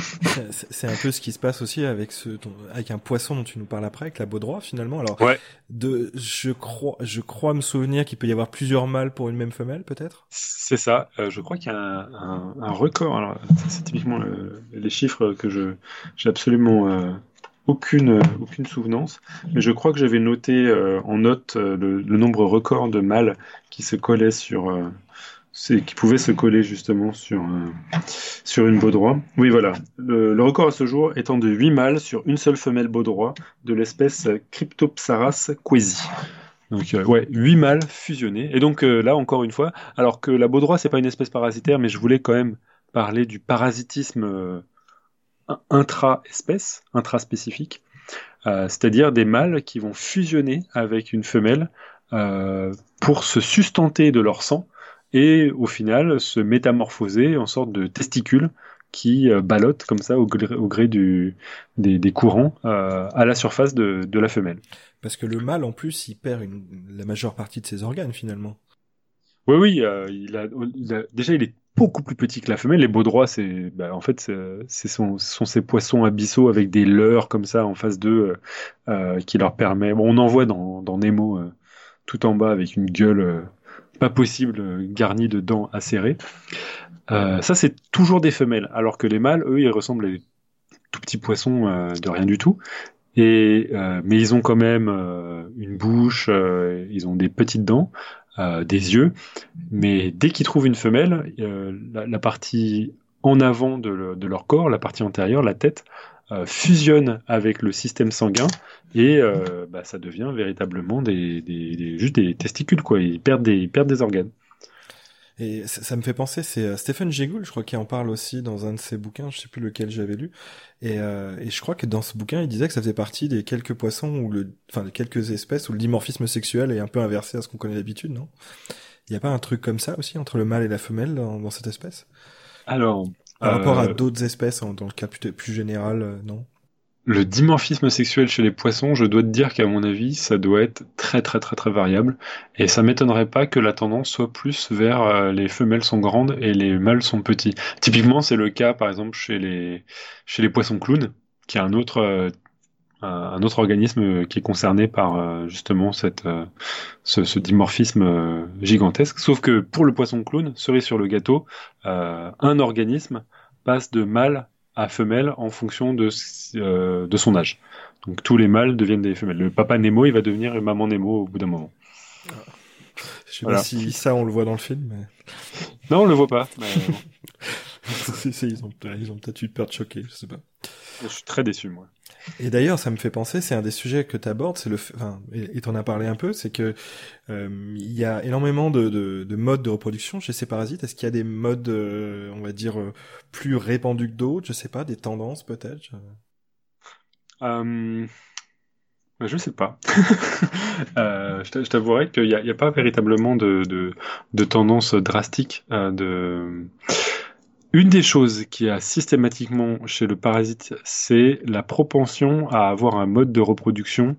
[SPEAKER 1] C'est un peu ce qui se passe aussi avec ce, avec un poisson dont tu nous parles après, avec la baudroie, finalement. Alors,
[SPEAKER 2] ouais.
[SPEAKER 1] de, je crois, je crois me souvenir qu'il peut y avoir plusieurs mâles pour une même femelle, peut-être?
[SPEAKER 2] C'est ça. je crois qu'il y a un, un, record. Alors, c'est typiquement les chiffres que je, j'ai absolument, aucune, aucune souvenance, mais je crois que j'avais noté euh, en note euh, le, nombre record de mâles qui se collaient sur, euh, qui pouvaient se coller justement sur, sur une baudroie. Oui, voilà. Le, record à ce jour étant de 8 mâles sur une seule femelle baudroie de l'espèce Cryptopsaras quesi. Donc ouais, 8 mâles fusionnés. Et donc là encore une fois, alors que la baudroie c'est pas une espèce parasitaire, mais je voulais quand même parler du parasitisme intra-espèce, intra-spécifique, euh, c'est-à-dire des mâles qui vont fusionner avec une femelle euh, pour se sustenter de leur sang et au final se métamorphoser en sorte de testicules qui euh, ballottent comme ça au gré, du, des, courants à la surface de, la femelle.
[SPEAKER 1] Parce que le mâle, en plus, il perd la majeure partie de ses organes finalement.
[SPEAKER 2] Oui, oui, il, a, déjà il est beaucoup plus petits que la femelle. Les baudroies, c'est, bah, en fait, c'est sont, ces poissons abyssaux avec des leurres comme ça en face d'eux euh, qui leur permet. On en voit dans, Nemo tout en bas avec une gueule pas possible garnie de dents acérées. ça, c'est toujours des femelles, alors que les mâles, eux, ils ressemblent à des tout petits poissons de rien du tout. Et, euh, mais ils ont quand même euh, une bouche, euh, ils ont des petites dents, des yeux. Mais dès qu'ils trouvent une femelle, la, partie en avant de, leur corps, la partie antérieure, la tête, fusionne avec le système sanguin et bah, ça devient véritablement des, des, juste des testicules quoi. Ils perdent des, ils perdent des organes.
[SPEAKER 1] Et ça, me fait penser, c'est euh, Stephen Jay je crois, qui en parle aussi dans un de ses bouquins, je sais plus lequel j'avais lu. Et, euh, et je crois que dans ce bouquin, il disait que ça faisait partie des quelques poissons ou le, enfin, quelques espèces où le dimorphisme sexuel est un peu inversé à ce qu'on connaît d'habitude, non? Il n'y a pas un truc comme ça aussi entre le mâle et la femelle dans, cette espèce?
[SPEAKER 2] Alors,
[SPEAKER 1] par rapport à euh, d'autres espèces, dans le cas plus, plus général, non?
[SPEAKER 2] Le dimorphisme sexuel chez les poissons, je dois te dire qu'à mon avis, ça doit être très très très très variable. Et ça m'étonnerait pas que la tendance soit plus vers euh, les femelles sont grandes et les mâles sont petits. Typiquement, c'est le cas par exemple chez les, chez les poissons clowns, qui est un autre, euh, un autre organisme qui est concerné par euh, justement cette, ce, ce, dimorphisme gigantesque. Sauf que pour le poisson clown, cerise sur le gâteau, un organisme passe de mâle à femelle en fonction de, euh, de son âge. Donc tous les mâles deviennent des femelles. Le papa Nemo, il va devenir maman Nemo au bout d'un moment.
[SPEAKER 1] Je sais pas si ça on le voit dans le film. Mais...
[SPEAKER 2] Non, on le voit pas. Mais...
[SPEAKER 1] ils ont, ont peut-être eu peur de choquer, je sais pas.
[SPEAKER 2] Je suis très déçu, moi.
[SPEAKER 1] Et d'ailleurs, ça me fait penser, c'est un des sujets que tu abordes, c'est le, enfin, et t'en as parlé un peu, c'est que euh, il y a énormément de, de, de, modes de reproduction chez ces parasites. Est-ce qu'il y a des modes, euh, on va dire, euh, plus répandus que d'autres? Je sais pas, des tendances peut-être.
[SPEAKER 2] Euh... Je sais pas. euh, je t'avouerai qu'il n'y a, pas véritablement de, de, de tendance drastique de une des choses qui a systématiquement chez le parasite, c'est la propension à avoir un mode de reproduction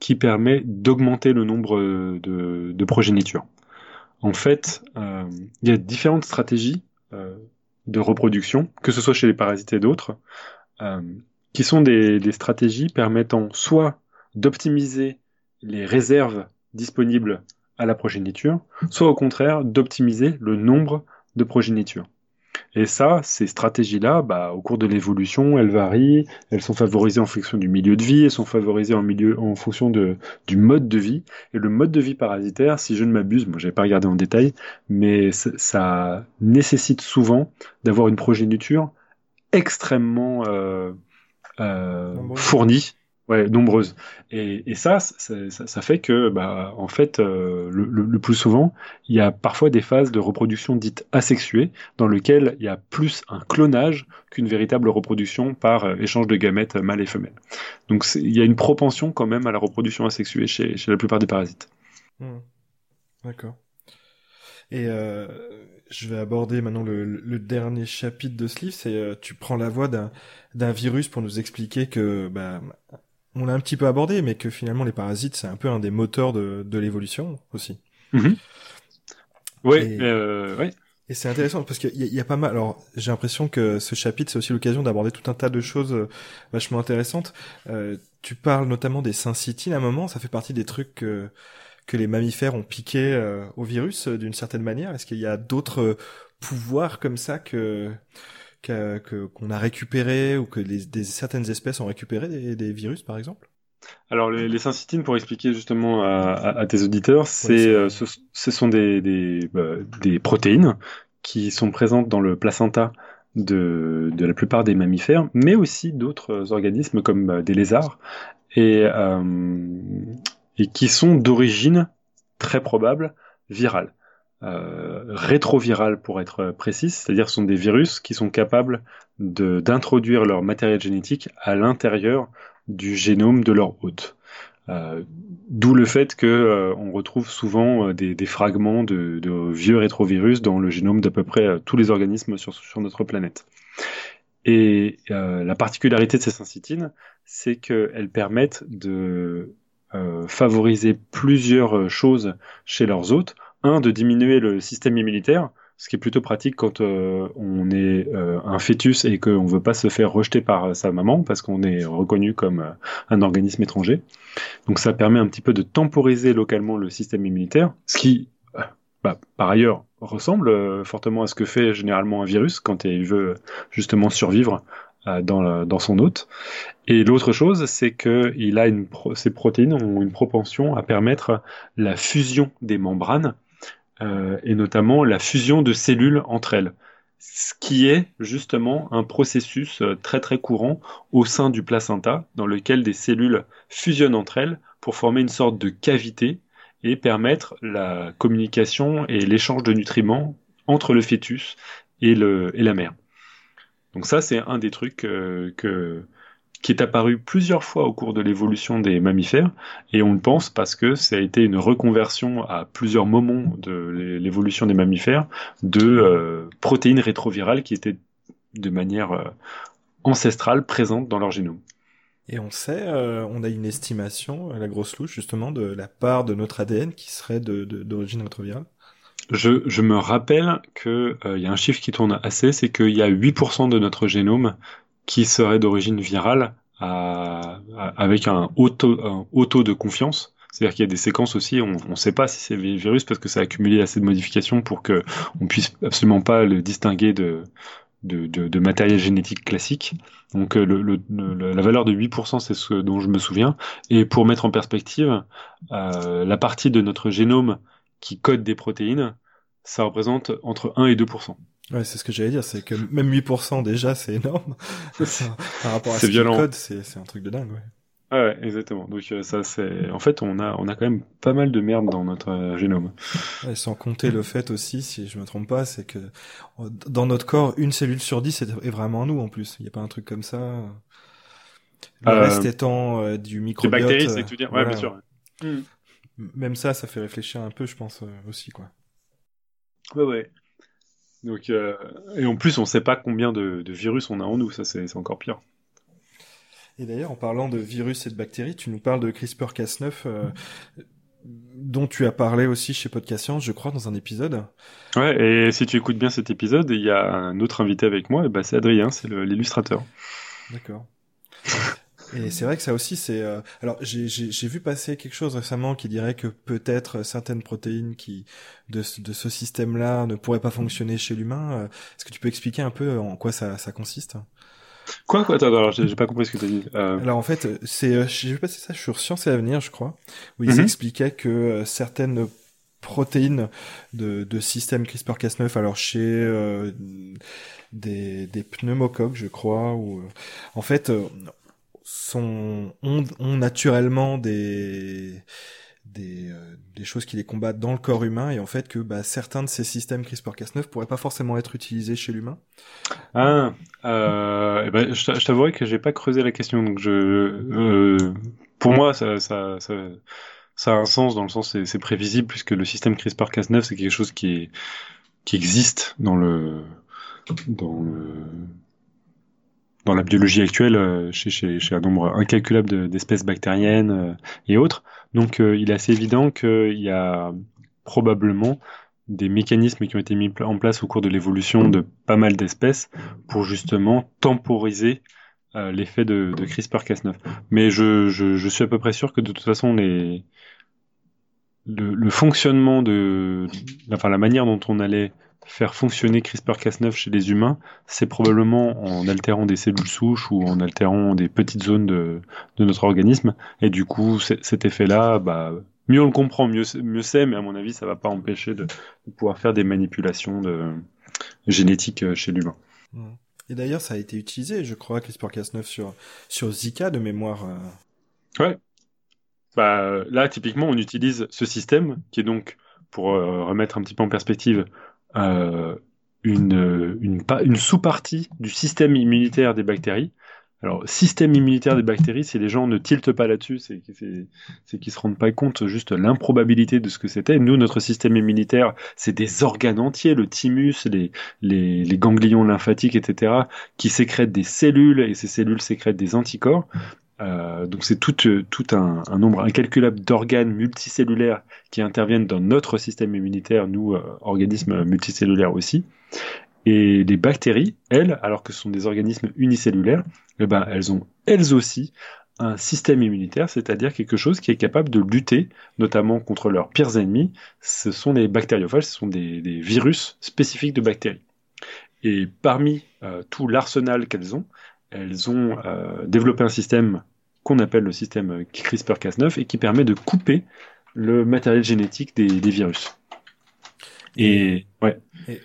[SPEAKER 2] qui permet d'augmenter le nombre de, progénitures. En fait, euh, il y a différentes stratégies euh, de reproduction, que ce soit chez les parasites et d'autres, euh, qui sont des, des stratégies permettant soit d'optimiser les réserves disponibles à la progéniture, soit au contraire d'optimiser le nombre de progénitures. Et ça, ces stratégies-là, bah, au cours de l'évolution, elles varient, elles sont favorisées en fonction du milieu de vie, elles sont favorisées en, milieu, en fonction de, du mode de vie. Et le mode de vie parasitaire, si je ne m'abuse, moi j'avais pas regardé en détail, mais ça nécessite souvent d'avoir une progéniture extrêmement euh, euh, fournie Ouais, nombreuses. Et, ça, ça, fait que, bah, en fait, euh, le, plus souvent, il y a parfois des phases de reproduction dites asexuées, dans lesquelles il y a plus un clonage qu'une véritable reproduction par euh, échange de gamètes mâles et femelles. Donc il y a une propension quand même à la reproduction asexuée chez, la plupart des parasites.
[SPEAKER 1] Mmh. D'accord. Et euh, je vais aborder maintenant le, dernier chapitre de ce livre. C'est euh, tu prends la voix d'un virus pour nous expliquer que bah, on l'a un petit peu abordé, mais que finalement les parasites, c'est un peu un des moteurs de, de l'évolution aussi.
[SPEAKER 2] Mm-hmm. Oui, euh, oui.
[SPEAKER 1] Et c'est intéressant parce qu'il y, y, a pas mal. Alors, j'ai l'impression que ce chapitre, c'est aussi l'occasion d'aborder tout un tas de choses euh, vachement intéressantes. Euh, tu parles notamment des syncytines à un moment. Ça fait partie des trucs que, que les mammifères ont piqué euh, au virus d'une certaine manière. Est-ce qu'il y a d'autres pouvoirs comme ça que qu'on a récupéré ou que les, des, certaines espèces ont récupéré des, des virus, par exemple?
[SPEAKER 2] Alors les, les syncytines, pour expliquer justement à, à, tes auditeurs, c'est euh, ce, ce, sont des, des, bah, des, protéines qui sont présentes dans le placenta de, de la plupart des mammifères, mais aussi d'autres organismes comme bah, des lézards, et, euh, et qui sont d'origine très probable virale euh, rétrovirales pour être précis, c'est-à-dire ce sont des virus qui sont capables d'introduire leur matériel génétique à l'intérieur du génome de leur hôte. Euh, D'où le fait que euh, on retrouve souvent euh, des, fragments de, vieux rétrovirus dans le génome d'à peu près tous les organismes sur, sur notre planète. Et la particularité de ces syncytines, c'est qu'elles permettent de favoriser plusieurs choses chez leurs hôtes un, de diminuer le système immunitaire, ce qui est plutôt pratique quand euh, on est euh, un fœtus et qu'on ne veut pas se faire rejeter par sa maman parce qu'on est reconnu comme euh, un organisme étranger. Donc ça permet un petit peu de temporiser localement le système immunitaire, ce qui, bah, par ailleurs, ressemble fortement à ce que fait généralement un virus quand il veut justement survivre dans, dans, son hôte. Et l'autre chose, c'est que il a une ces protéines ont une propension à permettre la fusion des membranes euh, et notamment la fusion de cellules entre elles, ce qui est justement un processus euh, très très courant au sein du placenta, dans lequel des cellules fusionnent entre elles pour former une sorte de cavité et permettre la communication et l'échange de nutriments entre le fœtus et, la mère. Donc ça, c'est un des trucs euh, que qui est apparu plusieurs fois au cours de l'évolution des mammifères, et on le pense parce que ça a été une reconversion à plusieurs moments de l'évolution des mammifères de euh, protéines rétrovirales qui étaient de manière euh, ancestrale présentes dans leur génome.
[SPEAKER 1] Et on sait, euh, on a une estimation à la grosse louche justement de la part de notre ADN qui serait d'origine de, rétrovirale
[SPEAKER 2] je, je, me rappelle qu'il y a un chiffre qui tourne assez, c'est qu'il y a 8% de notre génome qui serait d'origine virale avec un haut, taux, de confiance. C'est-à-dire qu'il y a des séquences aussi, on ne sait pas si c'est virus parce que ça a accumulé assez de modifications pour que on puisse absolument pas le distinguer de, de, de, matériel génétique classique. Donc euh, le, la valeur de 8%, c'est ce dont je me souviens. Et pour mettre en perspective, euh, la partie de notre génome qui code des protéines, ça représente entre 1 et 2%.
[SPEAKER 1] Ouais, c'est ce que j'allais dire, c'est que même 8% déjà, c'est énorme. Par rapport à ce
[SPEAKER 2] violent.
[SPEAKER 1] code, c'est un truc de dingue, ouais.
[SPEAKER 2] Ouais, exactement. Donc euh, ça, c'est, en fait, on a, on a quand même pas mal de merde dans notre euh, génome.
[SPEAKER 1] Sans compter le fait aussi, si je me trompe pas, c'est que dans notre corps, une cellule sur dix est, vraiment nous en plus. Il n'y a pas un truc comme ça. Le euh, reste étant du microbiote.
[SPEAKER 2] Des bactéries, c'est que tu dire. Ouais, bien sûr.
[SPEAKER 1] Même ça, ça fait réfléchir un peu, je pense aussi, quoi.
[SPEAKER 2] Ouais, ouais. Donc, euh, et en plus, on ne sait pas combien de, virus on a en nous, ça c'est encore pire.
[SPEAKER 1] Et d'ailleurs, en parlant de virus et de bactéries, tu nous parles de CRISPR-Cas9, euh, dont tu as parlé aussi chez Podcast Science, je crois, dans un épisode.
[SPEAKER 2] Ouais, et si tu écoutes bien cet épisode, il y a un autre invité avec moi, et bah, c'est Adrien, c'est l'illustrateur.
[SPEAKER 1] D'accord. Et c'est vrai que ça aussi, c'est. Euh, alors, j'ai vu passer quelque chose récemment qui dirait que peut-être certaines protéines qui de, de ce système-là ne pourraient pas fonctionner chez l'humain. Euh, est-ce que tu peux expliquer un peu en quoi ça, ça consiste?
[SPEAKER 2] Quoi, quoi? Attends, alors j'ai pas compris ce que tu as dit.
[SPEAKER 1] Euh... Alors en fait, c'est j'ai vu passer ça sur Science et Avenir, je crois, où ils mhm. expliquaient que euh, certaines protéines de, de système CRISPR-Cas9, alors chez euh, des, des pneumocoques, je crois, ou en fait, ont, naturellement des euh, des, choses qui les combattent dans le corps humain et en fait que bah, certains de ces systèmes CRISPR-Cas9 pourraient pas forcément être utilisés chez l'humain.
[SPEAKER 2] Ah, euh, eh ben, je t'avouerai que j'ai pas creusé la question donc je, euh, pour moi ça, a un sens dans le sens c'est prévisible puisque le système CRISPR-Cas9 c'est quelque chose qui existe dans le dans la biologie actuelle euh, chez, un nombre incalculable d'espèces bactériennes euh, et autres. Donc euh, il est assez évident qu'il y a probablement des mécanismes qui ont été mis en place au cours de l'évolution de pas mal d'espèces pour justement temporiser l'effet de, de CRISPR-Cas9. Mais je, suis à peu près sûr que de toute façon le, le fonctionnement de, enfin la manière dont on allait faire fonctionner CRISPR-Cas9 chez les humains, c'est probablement en altérant des cellules souches ou en altérant des petites zones de, de notre organisme. Et du coup, cet effet-là, bah, mieux on le comprend, mieux, mieux c'est, mais à mon avis, ça va pas empêcher de, pouvoir faire des manipulations de, génétiques euh, chez l'humain.
[SPEAKER 1] Et d'ailleurs, ça a été utilisé, je crois, CRISPR-Cas9 sur, sur Zika de mémoire.
[SPEAKER 2] Euh. Ouais. Bah, là, typiquement, on utilise ce système qui est donc, pour euh, remettre un petit peu en perspective, euh, une, une, une sous-partie du système immunitaire des bactéries. Alors, système immunitaire des bactéries, si les gens ne tiltent pas là-dessus, c'est qu'ils se rendent pas compte juste l'improbabilité de ce que c'était. Nous, notre système immunitaire, c'est des organes entiers, le thymus, les, les, les, ganglions lymphatiques, etc., qui sécrètent des cellules, et ces cellules sécrètent des anticorps. Euh, donc c'est tout, tout un, nombre incalculable d'organes multicellulaires qui interviennent dans notre système immunitaire, nous, organismes multicellulaires aussi. Et les bactéries, elles, alors que ce sont des organismes unicellulaires, eh ben, elles ont elles aussi un système immunitaire, c'est-à-dire quelque chose qui est capable de lutter notamment contre leurs pires ennemis. Ce sont les bactériophages, ce sont des, virus spécifiques de bactéries. Et parmi euh, tout l'arsenal qu'elles ont, elles ont euh, développé un système qu'on appelle le système CRISPR-Cas9 et qui permet de couper le matériel génétique des, virus.
[SPEAKER 1] Et, ouais.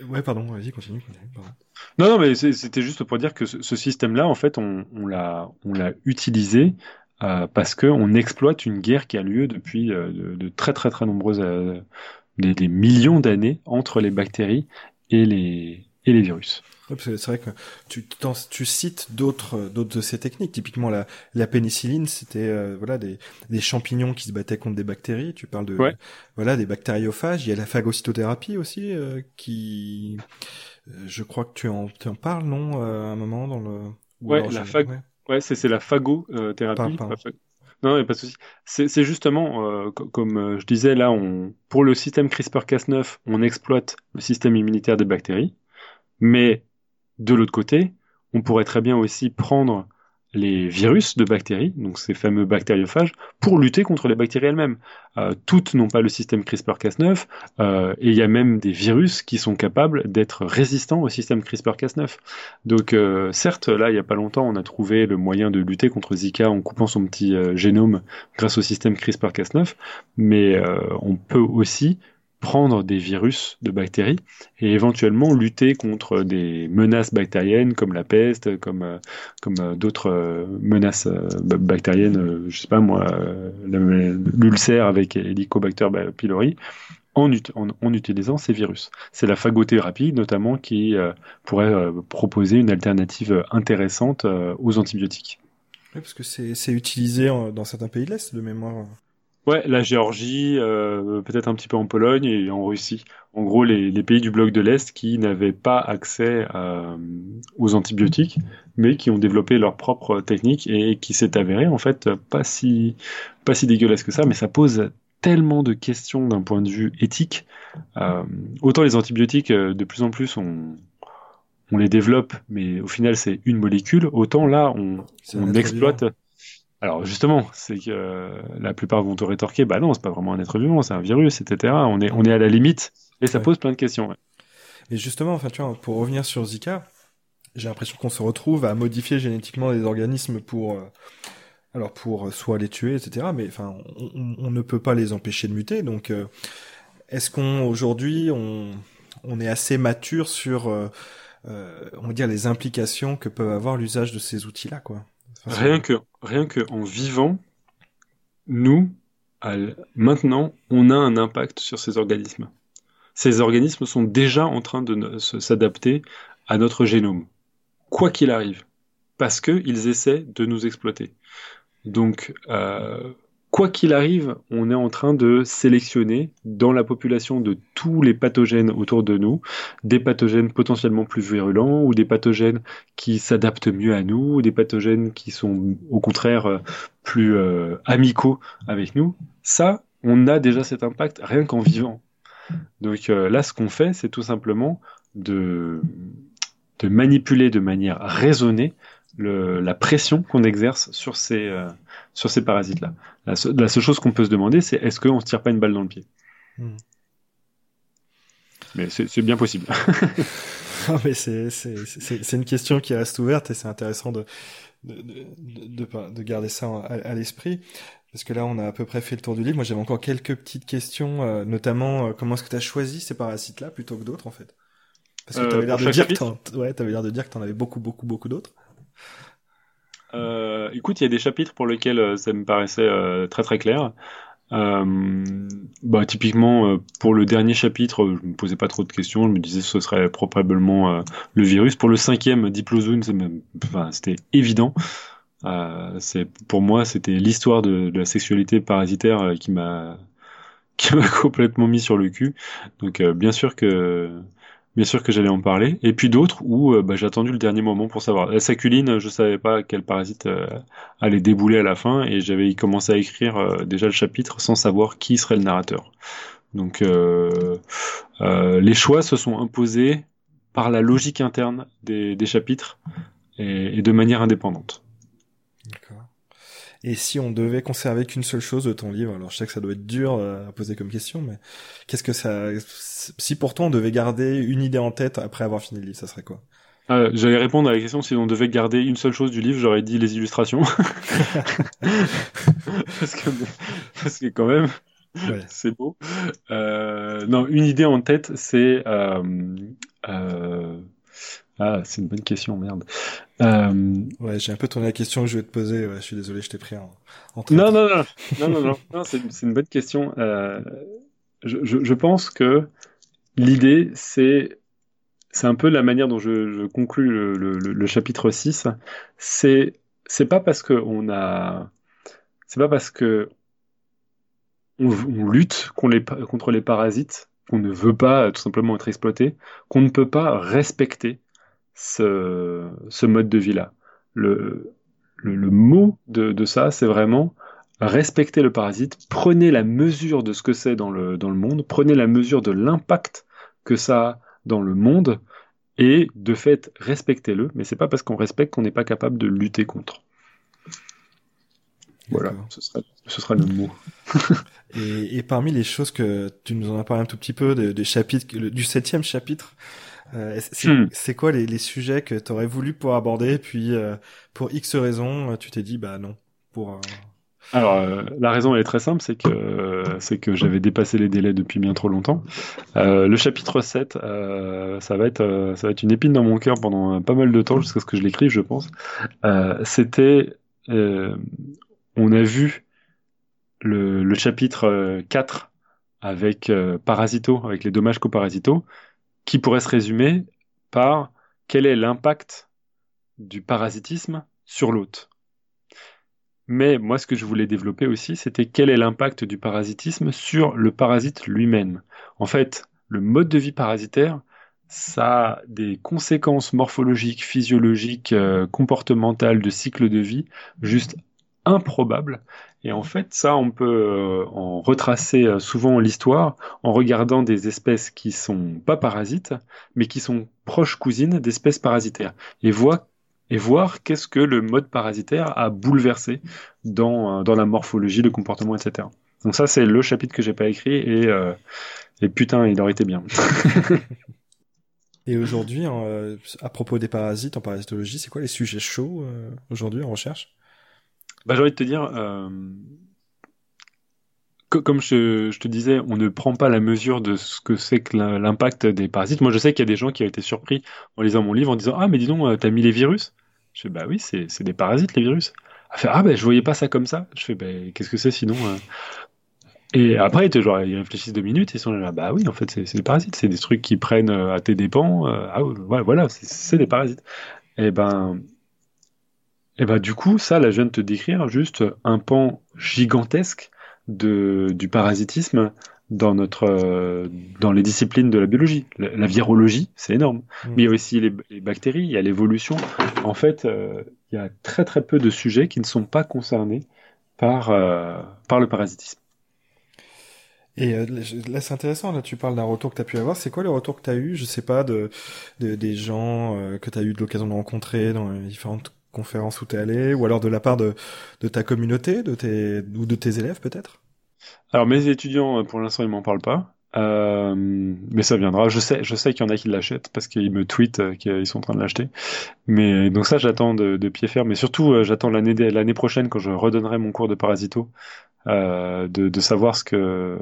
[SPEAKER 1] ouais, pardon, vas-y, continue.
[SPEAKER 2] Non, non, mais c'était juste pour dire que ce, système-là, en fait, on, on l'a utilisé euh, parce qu'on exploite une guerre qui a lieu depuis euh, de, très très très nombreuses euh, des, millions d'années entre les bactéries et les et les virus.
[SPEAKER 1] C'est vrai que tu, tu cites d'autres d'autres de ces techniques. Typiquement la, la pénicilline, c'était euh, voilà des, des champignons qui se battaient contre des bactéries. Tu parles de voilà des bactériophages. Il y a la phagocytothérapie aussi qui euh, je crois que tu en, tu en parles, non, euh, à un moment dans le.
[SPEAKER 2] Ouais, la ouais. c'est la phagothérapie. Non, pas de souci. C'est justement, euh, comme je disais, là, on, pour le système CRISPR-Cas9, on exploite le système immunitaire des bactéries, mais de l'autre côté, on pourrait très bien aussi prendre les virus de bactéries, donc ces fameux bactériophages, pour lutter contre les bactéries elles-mêmes. Euh, toutes n'ont pas le système CRISPR-Cas9, euh, et il y a même des virus qui sont capables d'être résistants au système CRISPR-Cas9. Donc euh, certes, là, il n'y a pas longtemps, on a trouvé le moyen de lutter contre Zika en coupant son petit génome grâce au système CRISPR-Cas9, mais on peut aussi prendre des virus de bactéries et éventuellement lutter contre des menaces bactériennes comme la peste, comme, euh, comme euh, d'autres euh, menaces bactériennes, je sais pas moi, l'ulcère avec Helicobacter pylori, en, utilisant ces virus. C'est la phagothérapie notamment qui pourrait proposer une alternative intéressante aux antibiotiques.
[SPEAKER 1] Oui, parce que c'est utilisé dans certains pays de l'Est de mémoire.
[SPEAKER 2] Ouais, la Géorgie, euh, peut-être un petit peu en Pologne et en Russie. En gros, les, pays du bloc de l'Est qui n'avaient pas accès euh, aux antibiotiques, mais qui ont développé leur propre technique et qui s'est avéré en fait pas si pas si dégueulasse que ça, mais ça pose tellement de questions d'un point de vue éthique. Euh, autant les antibiotiques, de plus en plus, on, on les développe, mais au final c'est une molécule. Autant là, on, on exploite. Alors justement, c'est que euh, la plupart vont te rétorquer, bah non, c'est pas vraiment un être vivant, c'est un virus, etc. On est, on est à la limite, et ça pose plein de questions.
[SPEAKER 1] Et justement, enfin, tu vois, pour revenir sur Zika, j'ai l'impression qu'on se retrouve à modifier génétiquement des organismes pour, euh, alors pour soit les tuer, etc. Mais enfin, on, ne peut pas les empêcher de muter. Donc, euh, est-ce qu'on aujourd'hui, on, on est assez mature sur, on va dire, les implications que peut avoir l'usage de ces outils-là, quoi?
[SPEAKER 2] Rien que, rien que en vivant, nous, maintenant, on a un impact sur ces organismes. Ces organismes sont déjà en train de s'adapter à notre génome, quoi qu'il arrive, parce qu'ils essaient de nous exploiter. Donc, euh, quoi qu'il arrive, on est en train de sélectionner dans la population de tous les pathogènes autour de nous, des pathogènes potentiellement plus virulents ou des pathogènes qui s'adaptent mieux à nous, ou des pathogènes qui sont au contraire euh, plus euh, amicaux avec nous. Ça, on a déjà cet impact rien qu'en vivant. Donc euh, là, ce qu'on fait, c'est tout simplement de, de manipuler de manière raisonnée la pression qu'on exerce sur ces, euh, sur ces parasites-là. La, seule chose qu'on peut se demander, c'est est-ce qu'on ne se tire pas une balle dans le pied? Hmm. Mais c'est bien possible.
[SPEAKER 1] mais c'est une question qui reste ouverte et c'est intéressant de de, de, de, garder ça à, l'esprit. Parce que là, on a à peu près fait le tour du livre. Moi, j'avais encore quelques petites questions, euh, notamment euh, comment est-ce que tu as choisi ces parasites-là plutôt que d'autres, en fait? Parce que tu avais l'air de, dire que ouais, avais l'air de dire que tu en avais beaucoup, beaucoup, beaucoup d'autres.
[SPEAKER 2] Euh, écoute, il y a des chapitres pour lesquels euh, ça me paraissait euh, très très clair. bah, typiquement, pour le dernier chapitre, je me posais pas trop de questions. Je me disais que ce serait probablement le virus. Pour le cinquième, Diplozone, c'était évident. pour moi, c'était l'histoire de, la sexualité parasitaire qui m'a complètement mis sur le cul. Donc, bien sûr que bien sûr que j'allais en parler. Et puis d'autres où euh, bah, j'ai attendu le dernier moment pour savoir. La saculine, je savais pas quel parasite euh, allait débouler à la fin et j'avais commencé à écrire euh, déjà le chapitre sans savoir qui serait le narrateur. Donc les choix se sont imposés par la logique interne des, chapitres et, et de manière indépendante.
[SPEAKER 1] D'accord. Et si on devait conserver qu'une seule chose de ton livre, alors je sais que ça doit être dur euh, à poser comme question, mais qu'est-ce que ça, si pourtant on devait garder une idée en tête après avoir fini le livre, ça serait quoi?
[SPEAKER 2] Euh, J'allais répondre à la question si on devait garder une seule chose du livre, j'aurais dit les illustrations. parce, que, parce que quand même, c'est beau. Euh, non, une idée en tête, c'est euh, euh, ah, c'est une bonne question, merde.
[SPEAKER 1] Euh... Ouais, j'ai un peu tourné la question que je vais te poser. Ouais, je suis désolé, je t'ai pris en,
[SPEAKER 2] en non, non, non, non, non, non, non c'est une bonne question. Euh, je, je, je, pense que l'idée, c'est c'est un peu la manière dont je, je conclus le, le, le, chapitre 6. C'est c'est pas parce que on a c'est pas parce que on, on lutte contre les, contre les parasites qu'on ne veut pas tout simplement être exploité, qu'on ne peut pas respecter ce, ce mode de vie-là. Le, le, le, mot de, de ça, c'est vraiment respecter le parasite, prenez la mesure de ce que c'est dans le, dans le monde, prenez la mesure de l'impact que ça a dans le monde, et de fait, respectez-le, mais c'est pas parce qu'on respecte qu'on n'est pas capable de lutter contre. Voilà, ce sera, ce sera le mot.
[SPEAKER 1] et, et, parmi les choses que tu nous en as parlé un tout petit peu des, chapitres, du septième chapitre, euh, hmm. c'est quoi les, les, sujets que tu aurais voulu pouvoir aborder, puis euh, pour X raisons, tu t'es dit bah non. Pour, euh,
[SPEAKER 2] Alors la raison elle est très simple, c'est que c'est que j'avais dépassé les délais depuis bien trop longtemps. le chapitre 7, ça va être ça va être une épine dans mon cœur pendant pas mal de temps jusqu'à ce que je l'écrive, je pense. C'était on a vu le, le chapitre 4 avec Parasito, avec les dommages coparasitaux qui pourrait se résumer par quel est l'impact du parasitisme sur l'hôte. Mais moi, ce que je voulais développer aussi, c'était quel est l'impact du parasitisme sur le parasite lui-même. En fait, le mode de vie parasitaire, ça a des conséquences morphologiques, physiologiques, euh, comportementales, de cycle de vie juste improbables et en fait, ça, on peut euh, en retracer euh, souvent l'histoire en regardant des espèces qui sont pas parasites, mais qui sont proches cousines d'espèces parasitaires. Et voir, et voir qu'est-ce que le mode parasitaire a bouleversé dans, euh, dans la morphologie, le comportement, etc. Donc ça, c'est le chapitre que j'ai pas écrit et, et putain, il aurait été bien.
[SPEAKER 1] et aujourd'hui, à propos des parasites en parasitologie, c'est quoi les sujets chauds aujourd'hui en recherche?
[SPEAKER 2] Bah, J'ai envie de te dire, euh, comme je, te disais, on ne prend pas la mesure de ce que c'est que l'impact des parasites. Moi, je sais qu'il y a des gens qui ont été surpris en lisant mon livre en disant Ah, mais dis donc, euh, t'as mis les virus? Je fais Bah oui, c'est des parasites, les virus. Elle fait Ah, ben je voyais pas ça comme ça. Je fais Bah qu'est-ce que c'est sinon euh? Et après, genre, ils réfléchissent deux minutes et ils sont là Bah oui, en fait, c'est des parasites. C'est des trucs qui prennent à tes dépens. ah, ouais, voilà, c'est des parasites. Et ben et bah du coup, ça, là, je viens de te décrire juste un pan gigantesque de, du parasitisme dans notre euh, dans les disciplines de la biologie. La, virologie, c'est énorme. Mm. Mais il y a aussi les, bactéries, il y a l'évolution. En fait, euh, il y a très très peu de sujets qui ne sont pas concernés par euh, par le parasitisme.
[SPEAKER 1] Et là, c'est intéressant. Là, tu parles d'un retour que tu as pu avoir. C'est quoi le retour que tu as eu? Je sais pas de, de des gens que tu as eu de l'occasion de rencontrer dans les différentes conférence où tu es allé, ou alors de la part de, de ta communauté, de tes, ou de tes élèves peut-être?
[SPEAKER 2] Alors mes étudiants, euh, pour l'instant, ils m'en parlent pas. Euh, mais ça viendra. Je sais, je sais qu'il y en a qui l'achètent parce qu'ils me tweetent euh, qu'ils sont en train de l'acheter. Mais donc ça, j'attends de, pied ferme. Mais surtout, j'attends l'année prochaine quand je redonnerai mon cours de parasito euh, de, savoir ce que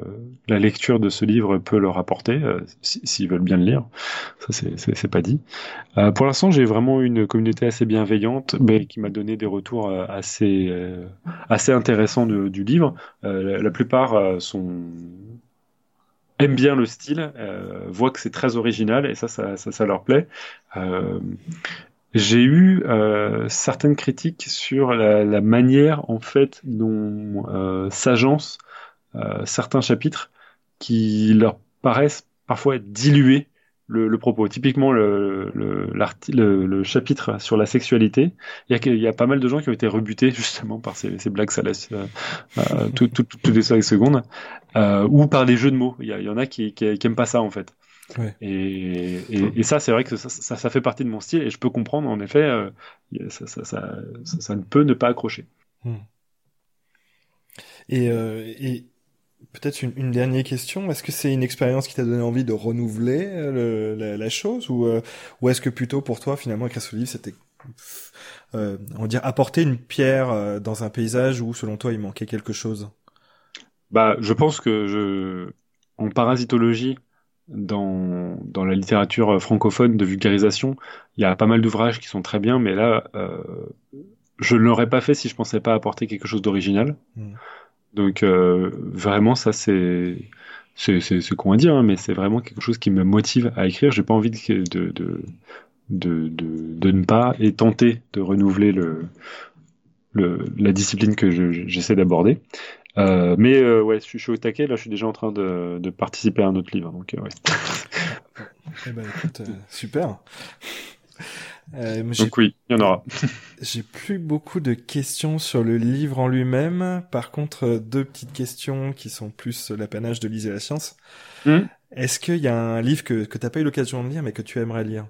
[SPEAKER 2] la lecture de ce livre peut leur apporter, euh, s'ils veulent bien le lire. Ça, c'est pas dit. Euh, pour l'instant, j'ai vraiment une communauté assez bienveillante, mais qui m'a donné des retours assez assez intéressants du livre. La, plupart sont aiment bien le style, voient que c'est très original et ça, ça, ça leur plaît. J'ai eu euh, certaines critiques sur la, la, manière en fait dont euh, s'agencent euh, certains chapitres qui leur paraissent parfois dilués le, propos. Typiquement, le, le, le, chapitre sur la sexualité, il y, a, il y a pas mal de gens qui ont été rebutés justement par ces, ces blagues salaces euh, euh, toutes tout, tout, les 5 secondes, euh, ou par les jeux de mots. Il y, a, il y en a qui, qui, qui aiment pas ça en fait. Ouais. Et, et, et, ça, c'est vrai que ça, ça, ça, fait partie de mon style et je peux comprendre en effet, euh, ça, ça, ne peut ne pas accrocher. Hmm.
[SPEAKER 1] Et, euh, et Peut-être une, dernière question. Est-ce que c'est une expérience qui t'a donné envie de renouveler euh, la, chose ou, euh, ou est-ce que plutôt pour toi finalement écrire ce livre c'était on va dire apporter une pierre dans un paysage où selon toi il manquait quelque chose?
[SPEAKER 2] Bah je pense que je en parasitologie dans, dans la littérature francophone de vulgarisation, il y a pas mal d'ouvrages qui sont très bien, mais là, euh, je ne l'aurais pas fait si je pensais pas apporter quelque chose d'original. Hmm. Donc euh, vraiment, ça c'est c'est c'est con à dire, hein, mais c'est vraiment quelque chose qui me motive à écrire. J'ai pas envie de de, de de, de, ne pas et tenter de renouveler le, le la discipline que j'essaie d'aborder. Euh, mais euh, ouais, je suis au taquet. Là, je suis déjà en train de, de participer à un autre livre. Donc, ouais.
[SPEAKER 1] eh ben, écoute, super.
[SPEAKER 2] Euh, Donc oui, il y en aura.
[SPEAKER 1] j'ai plus beaucoup de questions sur le livre en lui-même. Par contre, euh, deux petites questions qui sont plus l'apanage de Lise et la science. Hmm. Est-ce qu'il y a un livre que, que tu n'as pas eu l'occasion de lire mais que tu aimerais lire?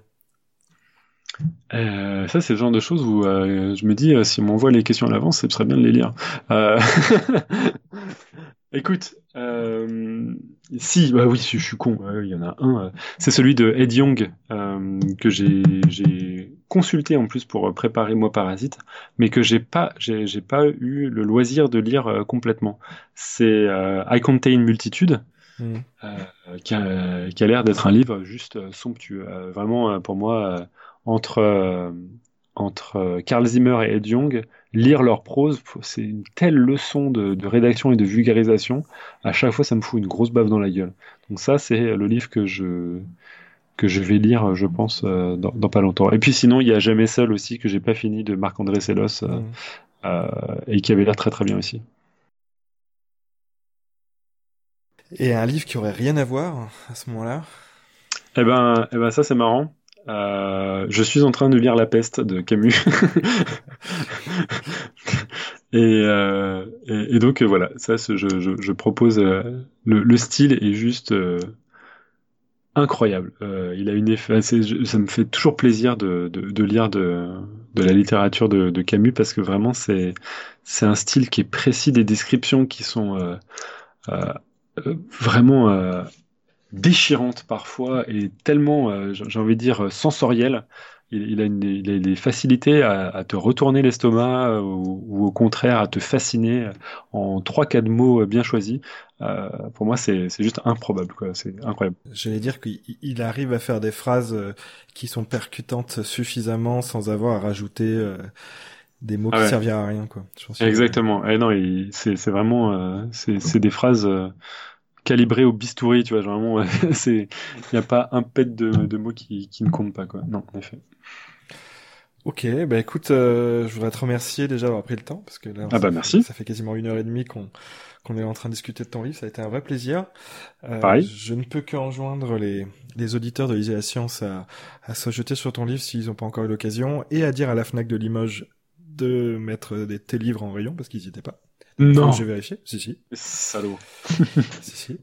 [SPEAKER 2] Euh, ça, c'est le genre de choses où euh, je me dis, euh, si on m'envoie les questions à l'avance, ce serait bien de les lire. Écoute, si, bah oui, je, suis con, il y en a un. c'est celui de Ed Young que j'ai consulté en plus pour préparer Moi Parasite, mais que j'ai pas, j'ai pas eu le loisir de lire complètement. C'est I Contain Multitude. Mmh. qui a, qui a l'air d'être un livre juste somptueux. vraiment, pour moi, entre, euh, entre Carl Zimmer et Ed Young, lire leur prose, c'est une telle leçon de, rédaction et de vulgarisation. À chaque fois, ça me fout une grosse baffe dans la gueule. Donc ça, c'est le livre que je que je vais lire, je pense, euh, dans, pas longtemps. Et puis sinon, il y a Jamais seul aussi que j'ai pas fini de Marc-André Sellos euh, mmh. et qui avait l'air très très bien aussi.
[SPEAKER 1] Et un livre qui aurait rien à voir à ce moment-là?
[SPEAKER 2] Eh ben, eh ben ça c'est marrant. Euh, je suis en train de lire La peste de Camus. Euh, et, et, donc voilà, ça, je, je, je propose. Euh, le, le, style est juste incroyable. il a une effet, ça me fait toujours plaisir de, de, de lire de, de, la littérature de, de Camus parce que vraiment c'est c'est un style qui est précis, des descriptions qui sont vraiment déchirante parfois et tellement, euh, j'ai envie de dire, sensorielle. Il, a, une, il a des facilités à, te retourner l'estomac euh, ou, au contraire à te fasciner en trois quatre mots bien choisis. Euh, pour moi, c'est juste improbable, quoi. C'est incroyable.
[SPEAKER 1] J'allais dire qu'il arrive à faire des phrases qui sont percutantes suffisamment sans avoir à rajouter des mots qui serviraient à rien, quoi.
[SPEAKER 2] Exactement. Et eh non, c'est vraiment, c'est des phrases calibré au bistouri, tu vois, vraiment, c'est, il n'y a pas un pet de, mots qui, ne compte pas, quoi. Non, en effet.
[SPEAKER 1] Ok, bah écoute, euh, je voudrais te remercier déjà d'avoir pris le temps, parce que là,
[SPEAKER 2] ah bah merci.
[SPEAKER 1] ça fait quasiment une heure et demie qu'on qu'on est en train de discuter de ton livre, ça a été un vrai plaisir.
[SPEAKER 2] Euh, Pareil.
[SPEAKER 1] Je ne peux qu'enjoindre les, les auditeurs de l'Isée la Science à, à se jeter sur ton livre s'ils n'ont pas encore eu l'occasion, et à dire à la FNAC de Limoges de mettre des, tes livres en rayon, parce qu'ils n'y étaient pas.
[SPEAKER 2] Non.
[SPEAKER 1] J'ai vérifié. Si, si.
[SPEAKER 2] Salaud.
[SPEAKER 1] si, si.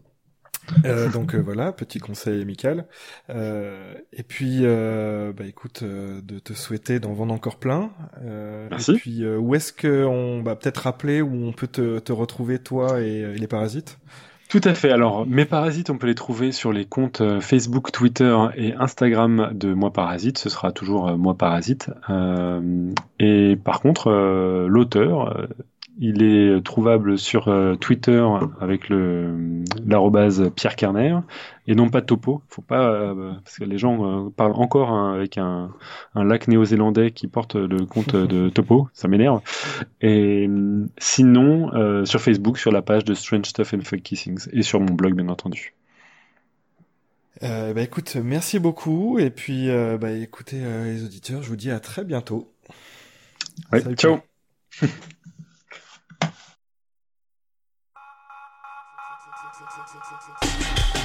[SPEAKER 1] Euh, donc euh, voilà, petit conseil amical. Euh, et puis, euh, bah écoute, euh, de te souhaiter d'en vendre encore plein.
[SPEAKER 2] Merci.
[SPEAKER 1] Et puis, où est-ce qu'on va peut-être rappeler où on peut te, te retrouver toi et, les parasites?
[SPEAKER 2] Tout à fait. Alors, mes parasites, on peut les trouver sur les comptes Facebook, Twitter et Instagram de Moi Parasite. Ce sera toujours Moi Parasite. et par contre, l'auteur, il est trouvable sur euh, Twitter avec le l'arrobase Pierre Kerner et non pas Topo. Faut pas euh, parce que les gens euh, parlent encore hein, avec un, un lac néo-zélandais qui porte le compte de Topo. Ça m'énerve. Et sinon sur Facebook sur la page de Strange Stuff and Fuck Kissings et sur mon blog bien entendu.
[SPEAKER 1] Euh, bah écoute, merci beaucoup et puis bah écoutez les auditeurs, je vous dis à très bientôt.
[SPEAKER 2] Ouais, ciao. six, six, six, six.